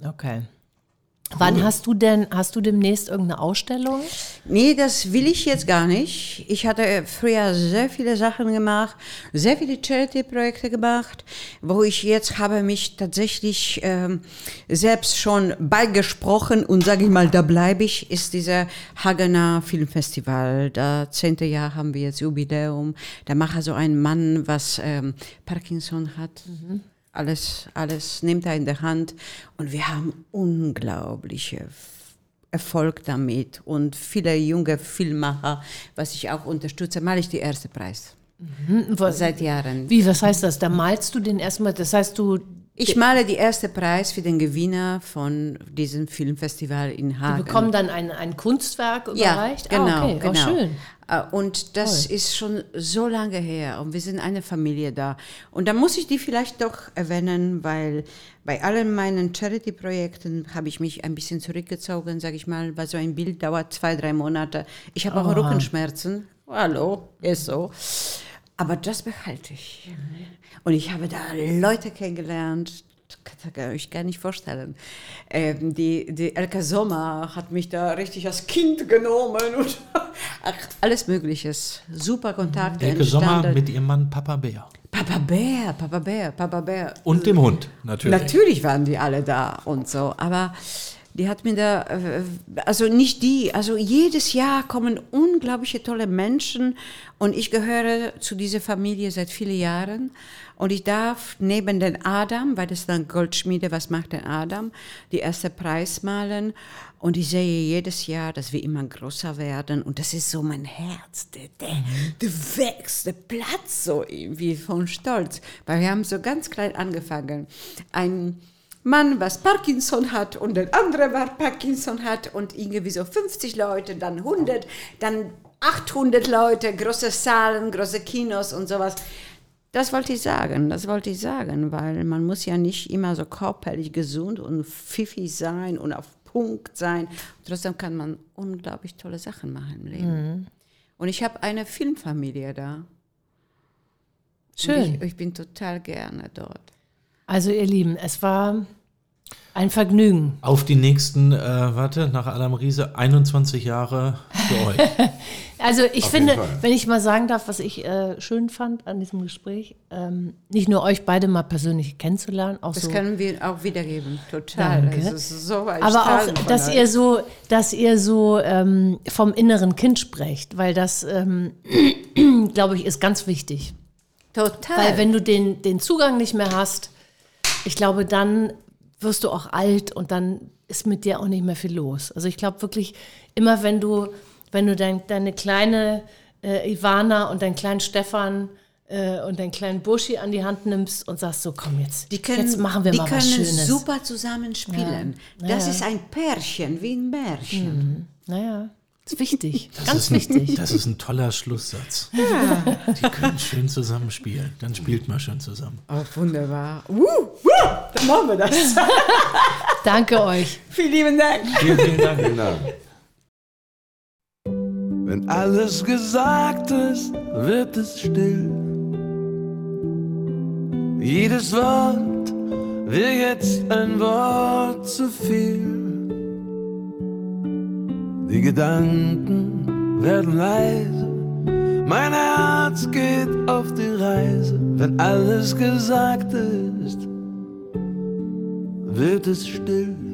Okay. Wann hast du denn, hast du demnächst irgendeine Ausstellung? Nee, das will ich jetzt gar nicht. Ich hatte früher sehr viele Sachen gemacht, sehr viele Charity-Projekte gemacht, wo ich jetzt habe mich tatsächlich ähm, selbst schon beigesprochen und sage ich mal, da bleibe ich, ist dieser Hagener Filmfestival. Da zehnte Jahr haben wir jetzt Jubiläum. Da macht also ein Mann, was ähm, Parkinson hat. Alles, alles nimmt er in der Hand und wir haben unglaubliche Erfolg damit und viele junge Filmemacher, was ich auch unterstütze, mal ich die erste Preis Was, seit Jahren. wie, was heißt das? Da malst du den erstmal, das heißt du, Ich male die erste Preis für den Gewinner von diesem Filmfestival in die Hagen. bekommen dann ein, ein Kunstwerk ja, überreicht? genau, ah, okay. genau. Oh, schön. Äh, Und das ist schon so lange her und wir sind eine Familie da. Und da muss ich die vielleicht doch erwähnen, weil bei allen meinen Charity-Projekten habe ich mich ein bisschen zurückgezogen, sage ich mal, weil so ein Bild dauert zwei, drei Monate. Ich habe auch Rückenschmerzen. Hallo, ist so. Aber das behalte ich. Und ich habe da Leute kennengelernt, das kann ich gar nicht vorstellen. Ähm, die, die Elke Sommer hat mich da richtig als Kind genommen und (laughs) alles Mögliches. Super Kontakte Elke Sommer entstanden. mit ihrem Mann Papa Bär. Papa Bär, Papa Bär, Papa Bär. Und dem Hund, natürlich. Natürlich waren die alle da und so, aber die hat mir da, äh, also nicht die, also jedes Jahr kommen unglaubliche tolle Menschen und ich gehöre zu dieser Familie seit vielen Jahren. Und ich darf neben den Adam, weil das dann Goldschmiede, was macht der Adam, die erste Preis malen. Und ich sehe jedes Jahr, dass wir immer größer werden. Und das ist so mein Herz, der, der, der wächst, der platzt so irgendwie von Stolz, weil wir haben so ganz klein angefangen. Ein Mann, was Parkinson hat und der andere, was Parkinson hat und irgendwie so 50 Leute, dann 100, dann 800 Leute, große Zahlen, große Kinos und sowas. Das wollte ich sagen, das wollte ich sagen, weil man muss ja nicht immer so körperlich gesund und pfiffig sein und auf Punkt sein. Trotzdem kann man unglaublich tolle Sachen machen im Leben. Und ich habe eine Filmfamilie da. Schön. Ich, ich bin total gerne dort. Also ihr Lieben, es war ein Vergnügen. Auf die nächsten, äh, warte, nach Adam Riese, 21 Jahre für euch. (laughs) Also ich finde, Fall. wenn ich mal sagen darf, was ich äh, schön fand an diesem Gespräch, ähm, nicht nur euch beide mal persönlich kennenzulernen, auch Das so, können wir auch wiedergeben, total. Danke. Ist so aber auch, dass euch. ihr so, dass ihr so ähm, vom inneren Kind sprecht, weil das, ähm, (clears throat) glaube ich, ist ganz wichtig. Total. Weil wenn du den, den Zugang nicht mehr hast, ich glaube, dann wirst du auch alt und dann ist mit dir auch nicht mehr viel los. Also ich glaube wirklich, immer wenn du, wenn du dein, deine kleine äh, Ivana und deinen kleinen Stefan äh, und deinen kleinen Burschi an die Hand nimmst und sagst so, komm jetzt, Die können, jetzt machen wir die mal können was Schönes. super zusammen spielen. Ja. Das Ja. ist ein Pärchen, wie ein Märchen. Naja, ist wichtig, Das ganz ist ein, wichtig. Das ist ein toller Schlusssatz. Die können schön zusammen spielen. Dann spielt mal schön zusammen. Oh, wunderbar. Uh, uh, dann machen wir das. (laughs) Danke euch. Vielen lieben Dank. Vielen, vielen Dank. Vielen Dank. Wenn alles gesagt ist, wird es still. Jedes Wort wird jetzt ein Wort zu viel. Die Gedanken werden leise. Mein Herz geht auf die Reise. Wenn alles gesagt ist, wird es still.